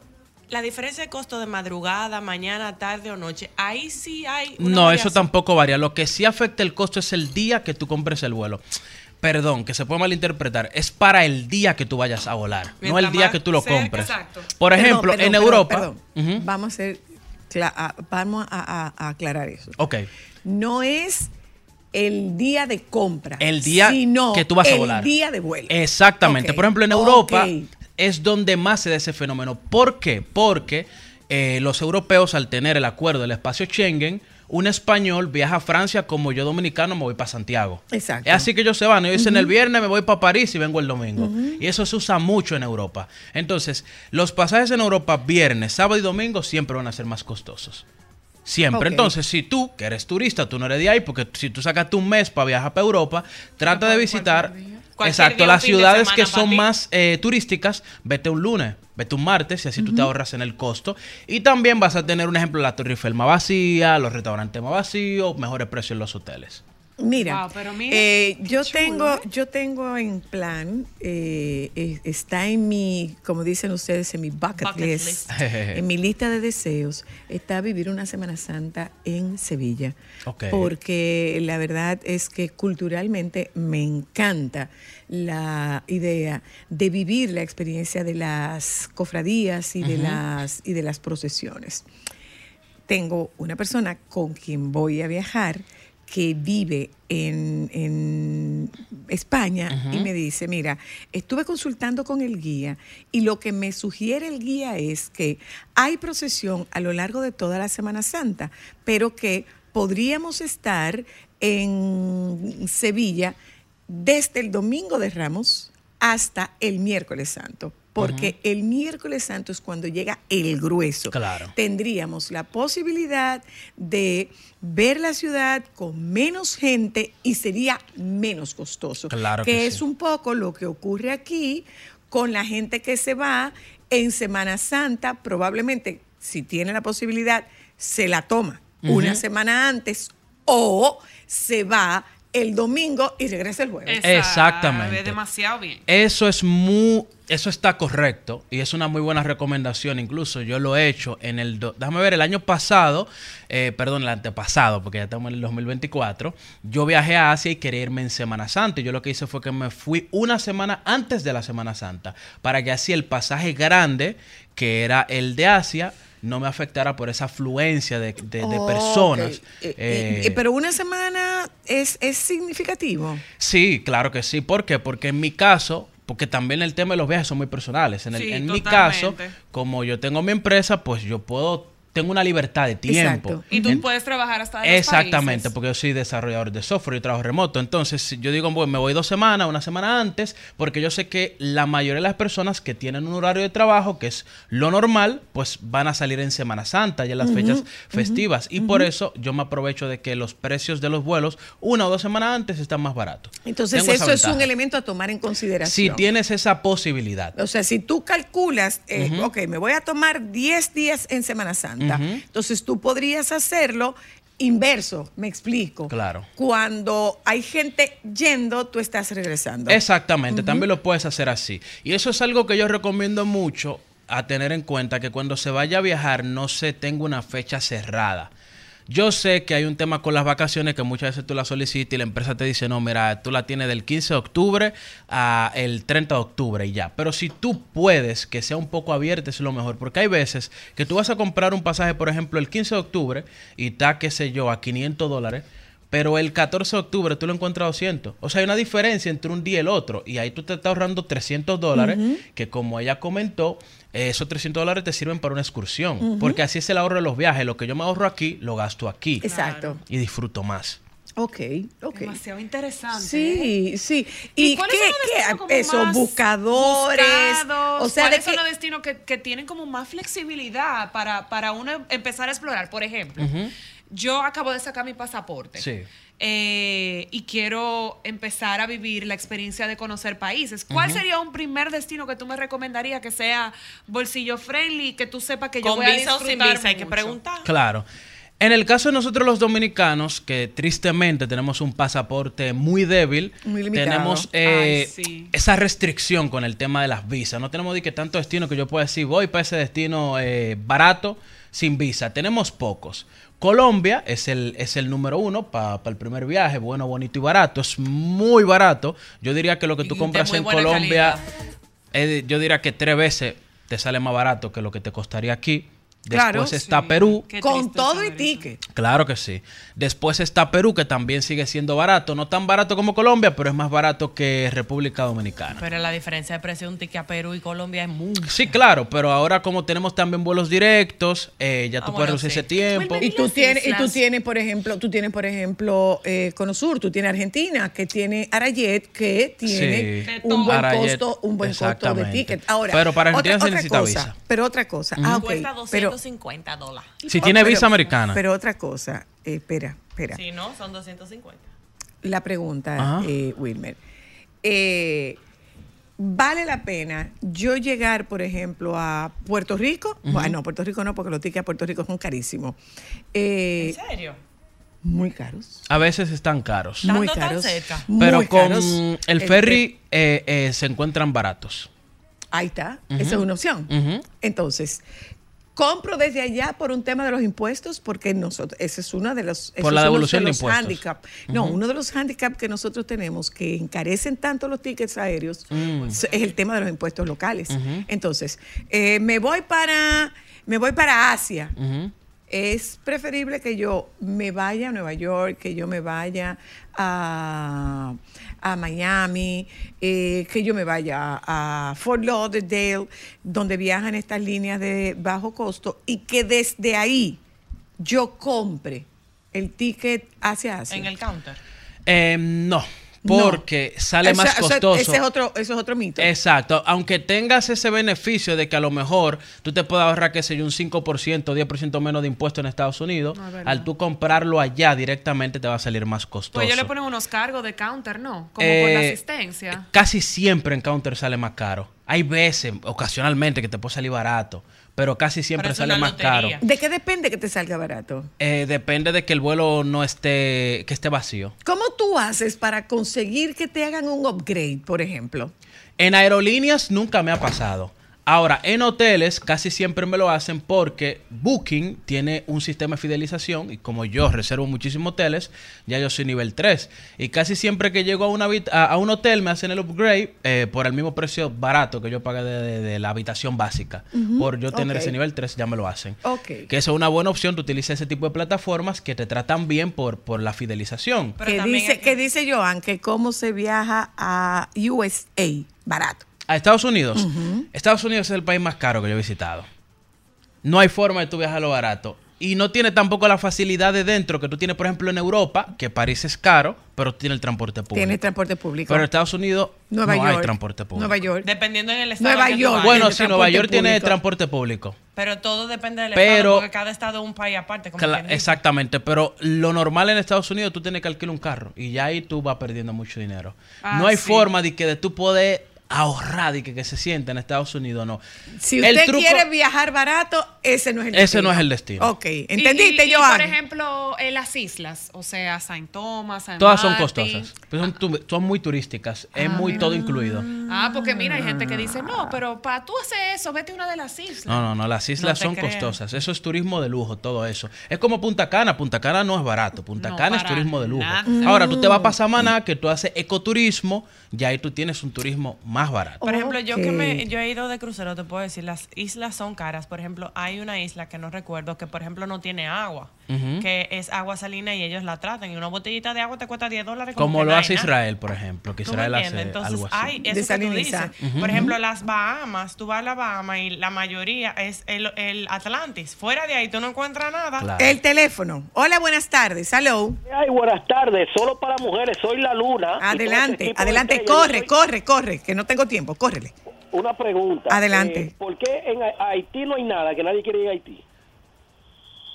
la diferencia de costo de madrugada, mañana, tarde o noche, ahí sí hay una No, eso tampoco varía. Lo que sí afecta el costo es el día que tú compres el vuelo. Perdón, que se puede malinterpretar. Es para el día que tú vayas a volar, no el día que tú lo compres. exacto. Por ejemplo, perdón, en perdón, Europa. perdón. Ujú. Vamos a vamos a, a- a aclarar eso. Ok. No es el día de compra. El día sino que tú vas a el volar. día de vuelo. Exactamente. Por ejemplo, en. Europa es donde más se da ese fenómeno. ¿Por qué? Porque eh, los europeos, al tener el acuerdo del espacio Schengen, un español viaja a Francia como yo dominicano me voy para Santiago. Exacto. Es así que ellos se van. Ellos dicen el viernes me voy para París y vengo el domingo. Y eso se usa mucho en Europa. Entonces, los pasajes en Europa viernes, sábado y domingo siempre van a ser más costosos. Siempre. Entonces, si tú, que eres turista, tú no eres de ahí, porque si tú sacaste un mes para viajar para Europa, trata de visitar, exacto, las ciudades que son ti. más eh, turísticas, vete un lunes, vete un martes, y así tú te ahorras en el costo. Y también vas a tener un ejemplo, la Torre Eiffel más vacía, los restaurantes más vacíos, mejores precios en los hoteles. Mira, Wow, pero mira, eh, yo chulo, tengo, yo tengo en plan, eh, eh, está en mi, como dicen ustedes, en mi bucket, Bucket list, list. en mi lista de deseos, está vivir una Semana Santa en Sevilla. Porque la verdad es que culturalmente me encanta la idea de vivir la experiencia de las cofradías y de las y de las procesiones tengo una persona con quien voy a viajar que vive en, en España y me dice, mira, estuve consultando con el guía y lo que me sugiere el guía es que hay procesión a lo largo de toda la Semana Santa, pero que podríamos estar en Sevilla desde el domingo de Ramos hasta el miércoles santo, porque el miércoles santo es cuando llega el grueso Claro. tendríamos la posibilidad de ver la ciudad con menos gente y sería menos costoso. Claro que es sí. un poco lo que ocurre aquí con la gente que se va en Semana Santa, probablemente si tiene la posibilidad, se la toma una semana antes o se va el domingo y regresa el jueves. Exactamente. Es demasiado bien. Eso es muy, eso está correcto y es una muy buena recomendación. Incluso yo lo he hecho en el, do- déjame ver, el año pasado, eh, perdón, el antepasado, porque ya estamos en el 2024. Yo viajé a Asia y quería irme en Semana Santa. Y yo lo que hice fue que me fui una semana antes de la Semana Santa para que así el pasaje grande, que era el de Asia, no me afectara por esa afluencia de, de- de Ok. personas. Eh, eh, pero una semana es, es significativo. Sí, claro que sí. ¿Por qué? Porque en mi caso, porque también el tema de los viajes son muy personales. En, el- Sí, en mi caso, como yo tengo mi empresa, pues yo puedo tengo una libertad de tiempo. Y tú En- puedes trabajar hasta de Exactamente, porque yo soy desarrollador de software y trabajo remoto. Entonces, yo digo, bueno, me voy dos semanas, una semana antes, porque yo sé que la mayoría de las personas que tienen un horario de trabajo, que es lo normal, pues van a salir en Semana Santa y en las fechas festivas. Y por eso yo me aprovecho de que los precios de los vuelos, una o dos semanas antes, están más baratos. Entonces, Tengo eso es un elemento a tomar en Si consideración. tienes esa posibilidad. O sea, si tú calculas, eh, ok, me voy a tomar 10 días en Semana Santa, Entonces tú podrías hacerlo inverso, me explico. Claro. Cuando hay gente yendo, tú estás regresando. Exactamente, también lo puedes hacer así. Y eso es algo que yo recomiendo mucho a tener en cuenta, que cuando se vaya a viajar no se tenga una fecha cerrada. Yo sé que hay un tema con las vacaciones que muchas veces tú la solicitas y la empresa te dice, no, mira, tú la tienes del 15 de octubre a el 30 de octubre y ya. Pero si tú puedes que sea un poco abierta, es lo mejor. Porque hay veces que tú vas a comprar un pasaje, por ejemplo, el 15 de octubre y está, qué sé yo, a 500 dólares. Pero el 14 de octubre tú lo encuentras a 200. O sea, hay una diferencia entre un día y el otro. Y ahí tú te estás ahorrando 300 dólares, que como ella comentó, eh, esos 300 dólares te sirven para una excursión. Porque así es el ahorro de los viajes. Lo que yo me ahorro aquí, lo gasto aquí. Exacto. Y disfruto más. Ok, ok. Demasiado interesante. Sí, sí. ¿Y, ¿Y, qué, qué- eso, buscadores? buscados? o sea, de ¿Cuáles son que- los destinos que, que tienen como más flexibilidad para, para uno empezar a explorar? Por ejemplo, yo acabo de sacar mi pasaporte. Sí. Eh, y quiero empezar a vivir la experiencia de conocer países. ¿Cuál sería un primer destino que tú me recomendarías que sea bolsillo friendly, que tú sepas que yo ¿Con voy a visa o sin disfrutar visa? Hay que mucho? preguntar. Claro. En el caso de nosotros los dominicanos, que tristemente tenemos un pasaporte muy débil, Muy tenemos eh, Ay, sí. esa restricción con el tema de las visas. No tenemos de que tanto destino que yo pueda decir, voy para ese destino eh, barato, sin visa. Tenemos pocos. Colombia es el, es el número uno para el primer viaje, bueno, bonito y barato. Es muy barato. Yo diría que lo que tú compras en Colombia, eh, yo diría que tres veces te sale más barato que lo que te costaría aquí. Después Claro. está Perú. Con todo y ticket. Claro que sí. Después está Perú, que también sigue siendo barato. No tan barato como Colombia, pero es más barato que República Dominicana. Pero la diferencia de precio de un ticket a Perú y Colombia es mucho. Sí, claro, pero ahora como tenemos también vuelos directos, eh, ya tú Ah, puedes bueno, reducir sí. ese tiempo. Y tú tienes, y tú tienes, por ejemplo, tú tienes, por ejemplo, eh, Conosur, tú tienes Argentina, que tiene Arayet, que tiene Sí. un buen Arayet, costo, un buen costo de ticket. Ahora, Pero para Argentina otra, se otra necesita cosa, visa. Pero otra cosa, ah, ok, Cuesta pero, 250 dólares. Si tiene pero- visa americana. Pero otra cosa, eh, espera, espera. Si no, son 250. La pregunta, Ajá. eh, Wilmer. Eh, ¿Vale la pena yo llegar, por ejemplo, a Puerto Rico? Bueno, no, Puerto Rico no, porque los tickets a Puerto Rico son carísimos. Eh, ¿En serio? muy caros. A veces están caros. Muy caros. cerca. Pero muy con caros. el ferry eh, eh, se encuentran baratos. Ahí está, esa es una opción. Entonces, compro desde allá por un tema de los impuestos, porque nosotros, ese es uno de los, Por la devolución de los impuestos. handicap. No, uno de los handicaps que nosotros tenemos que encarecen tanto los tickets aéreos Mm. es el tema de los impuestos locales. Entonces, eh, me voy para me voy para Asia. Es preferible que yo me vaya a Nueva York, que yo me vaya a, a Miami, eh, que yo me vaya a, Fort Lauderdale, donde viajan estas líneas de bajo costo, y que desde ahí yo compre el ticket hacia Asia. En el counter. Eh, no, porque sale O sea, más o sea, costoso. ese es otro, eso es otro mito. Exacto, aunque tengas ese beneficio de que a lo mejor tú te puedes ahorrar, qué sé yo, un 5%, 10% menos de impuestos en Estados Unidos, Ah, al tú comprarlo allá directamente te va a salir más costoso. Pues ellos le ponen unos cargos de counter, ¿no? Como por la Eh, asistencia. Casi siempre en counter sale más caro. Hay veces, ocasionalmente, que te puede salir barato, pero casi siempre Pero sale más caro. ¿De qué depende que te salga barato? Eh, depende de que el vuelo no esté, que esté vacío. ¿Cómo tú haces para conseguir que te hagan un upgrade, por ejemplo? En aerolíneas nunca me ha pasado. Ahora, en hoteles casi siempre me lo hacen porque Booking tiene un sistema de fidelización y como yo reservo muchísimos hoteles, ya yo soy nivel 3. Y casi siempre que llego a, una habit- a, a un hotel me hacen el upgrade eh, por el mismo precio barato que yo pagué de, de- de la habitación básica. Por yo tener ese nivel 3 ya me lo hacen. Ok. Que eso es una buena opción, tú utilizas ese tipo de plataformas que te tratan bien por, por la fidelización. que dice, que dice Joan que cómo se viaja a USA barato. A Estados Unidos. Estados Unidos es el país más caro que yo he visitado. no hay forma de tú viajar a lo barato. Y no tiene tampoco la facilidad de dentro que tú tienes, por ejemplo, en Europa, que París es caro, pero tiene el transporte público. Tiene transporte público. Pero en Estados Unidos Nueva no hay York. transporte público. Nueva York. Dependiendo en el estado. Nueva que York. Bueno, sí, Nueva York tiene transporte público. Pero todo depende del Pero- estado, porque cada estado es un país aparte. Como exactamente, pero lo normal en Estados Unidos tú tienes que alquilar un carro y ya ahí tú vas perdiendo mucho dinero. Ah, no hay sí. forma de que de tú poder ahorrar y que, que se sienta en Estados Unidos, no. Si El usted truco- quiere viajar barato, ese no es el destino. Ese no es el destino. Ok, ¿entendiste, y, y, y, Joan? por ejemplo, en las islas, o sea, Saint Thomas, Saint Todas son costosas, pero son, tu- son muy turísticas, es muy todo incluido. Ah, porque mira, hay gente que dice, no, pero para tú hacer eso, vete a una de las islas. No, no, no, las islas son costosas. Eso es turismo de lujo, todo eso. Es como Punta Cana. Punta Cana no es barato. Punta No, Cana es turismo de lujo. nada. Ahora, tú te vas para Samaná, que tú haces ecoturismo, ya ahí tú tienes un turismo más barato. Por ejemplo, yo que me, yo he ido de crucero, te puedo decir, las islas son caras. Por ejemplo, hay una isla que no recuerdo que, por ejemplo, no tiene agua, que es agua salina y ellos la tratan. Y una botellita de agua te cuesta 10 dólares. Como lo hace nada. Israel, por ejemplo, que ¿Tú me Israel hace? Entonces, algo así. hay eso que tú dices. Por ejemplo, las Bahamas, tú vas a la Bahamas y la mayoría es el, el Atlantis. Fuera de ahí tú no encuentras nada. El teléfono. Hola, buenas tardes. Hello. Ay, buenas tardes. Solo para mujeres. Soy la luna. Adelante, adelante. Corre, corre, corre, que no tengo tiempo. Córrele. Una pregunta. Adelante. Eh, ¿Por qué en Ha- Haití no hay nada? Que nadie quiere ir a Haití.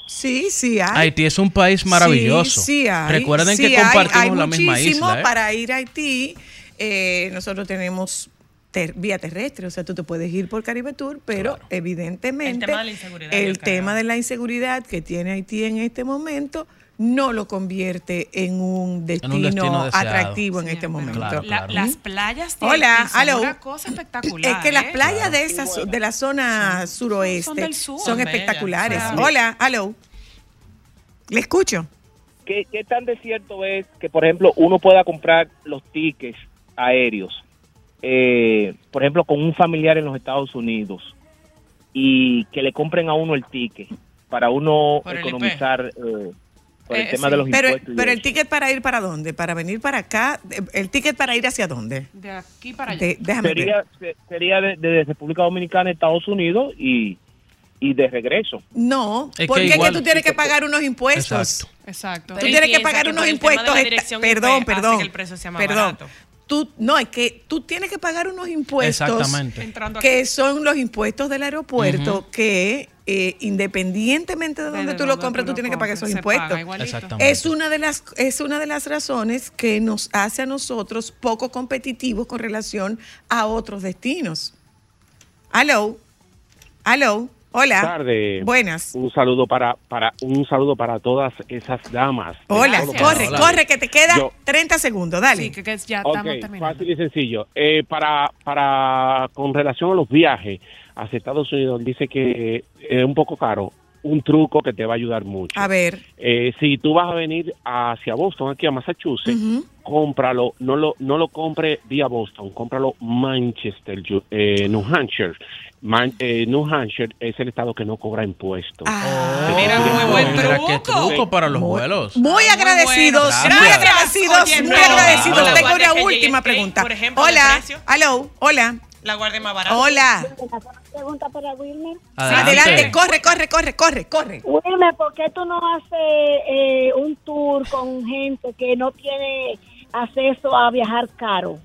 Sí, sí hay. Haití es un país maravilloso. Sí, sí hay. Recuerden Sí que hay. compartimos Hay la misma muchísimo isla. ¿eh? para ir a Haití. Eh, nosotros tenemos ter- vía terrestre, o sea, tú te puedes ir por Caribe Tour, pero evidentemente El tema de la inseguridad, el tema de la inseguridad que tiene Haití en este momento no lo convierte en un destino, atractivo en este momento. Claro, La- claro. las playas de Hola, Haití son aló. una cosa espectacular. Es que las ¿eh? playas de esa de la zona suroeste son son, del sur. Son bellas. espectaculares. Claro. Hola, hello. Le escucho. ¿Qué, ¿Qué tan de cierto es que, por ejemplo, uno pueda comprar los tickets aéreos, eh, por ejemplo, con un familiar en los Estados Unidos y que le compren a uno el ticket para uno economizar eh, por el Eh, tema sí. de los pero, impuestos? pero el eso? ticket para ir para dónde? Para venir para acá. Eh, El ticket para ir hacia dónde? De aquí para allá. De- déjame sería, ver. se- sería de, de República Dominicana a Estados Unidos y, y de regreso. No, Es que porque es que tú tienes que pagar unos impuestos. Exacto. Exacto. Tú tienes que pagar que unos impuestos. esta- perdón, perdón. que el precio sea más perdón. barato. Tú, no, es que tú tienes que pagar unos impuestos Exactamente. Entrando que son los impuestos del aeropuerto que eh, independientemente de donde de tú lo compres, tú tú lo tienes que pagar esos paga impuestos. Es una de las es una de las razones que nos hace a nosotros poco competitivos con relación a otros destinos. Aló. Aló. Hola. tardes. Buenas. Un saludo para, para un saludo para todas esas damas. Hola, corre, corre, que te queda Yo- 30 segundos, dale. Sí, que, que ya estamos terminando. fácil y sencillo. Eh, para, para, con relación a los viajes hacia Estados Unidos, dice que es un poco caro. Un truco que te va a ayudar mucho. A ver. Eh, si tú vas a venir hacia Boston, aquí a Massachusetts, cómpralo, no lo, no lo compre vía Boston, cómpralo Manchester, eh, New Hampshire. Man- eh, New Hampshire es el estado que no cobra impuestos. Ah. mira, muy buen Mira qué truco para los vuelos. Muy agradecidos, bueno. muy agradecidos, Oye, muy no, agradecidos. la Tengo una última pregunta. por ejemplo, hola, aló, hola, La guardia más barata. hola. Pregunta para Wilmer. Adelante, corre, corre, corre, corre, corre. Wilmer, ¿por qué tú no haces eh, un tour con gente que no tiene acceso a viajar caro?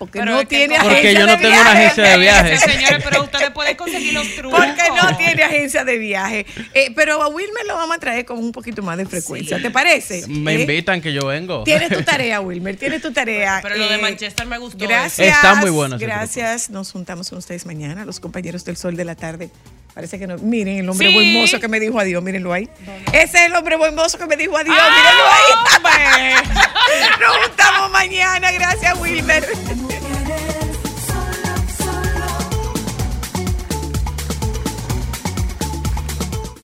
Porque no tiene Porque agencia yo no de tengo una viaje. agencia de viajes. Señores, pero ustedes pueden conseguir los trucos. Porque no tiene agencia de viaje. Eh, pero a Wilmer lo vamos a traer con un poquito más de frecuencia. ¿Te parece? Me ¿Eh? invitan que yo vengo. Tienes tu tarea, Wilmer, tienes tu tarea. Pero lo de Eh, Manchester me gustó. Gracias. Está muy bueno Gracias. Nos juntamos con ustedes mañana, los compañeros del Sol de la Tarde. Parece que no. Miren el hombre Sí. buen mozo que me dijo adiós, mírenlo ahí. Ese es el hombre buen mozo que me dijo adiós, ¡Ah, mírenlo ahí. Nos juntamos mañana. Gracias, Wilmer.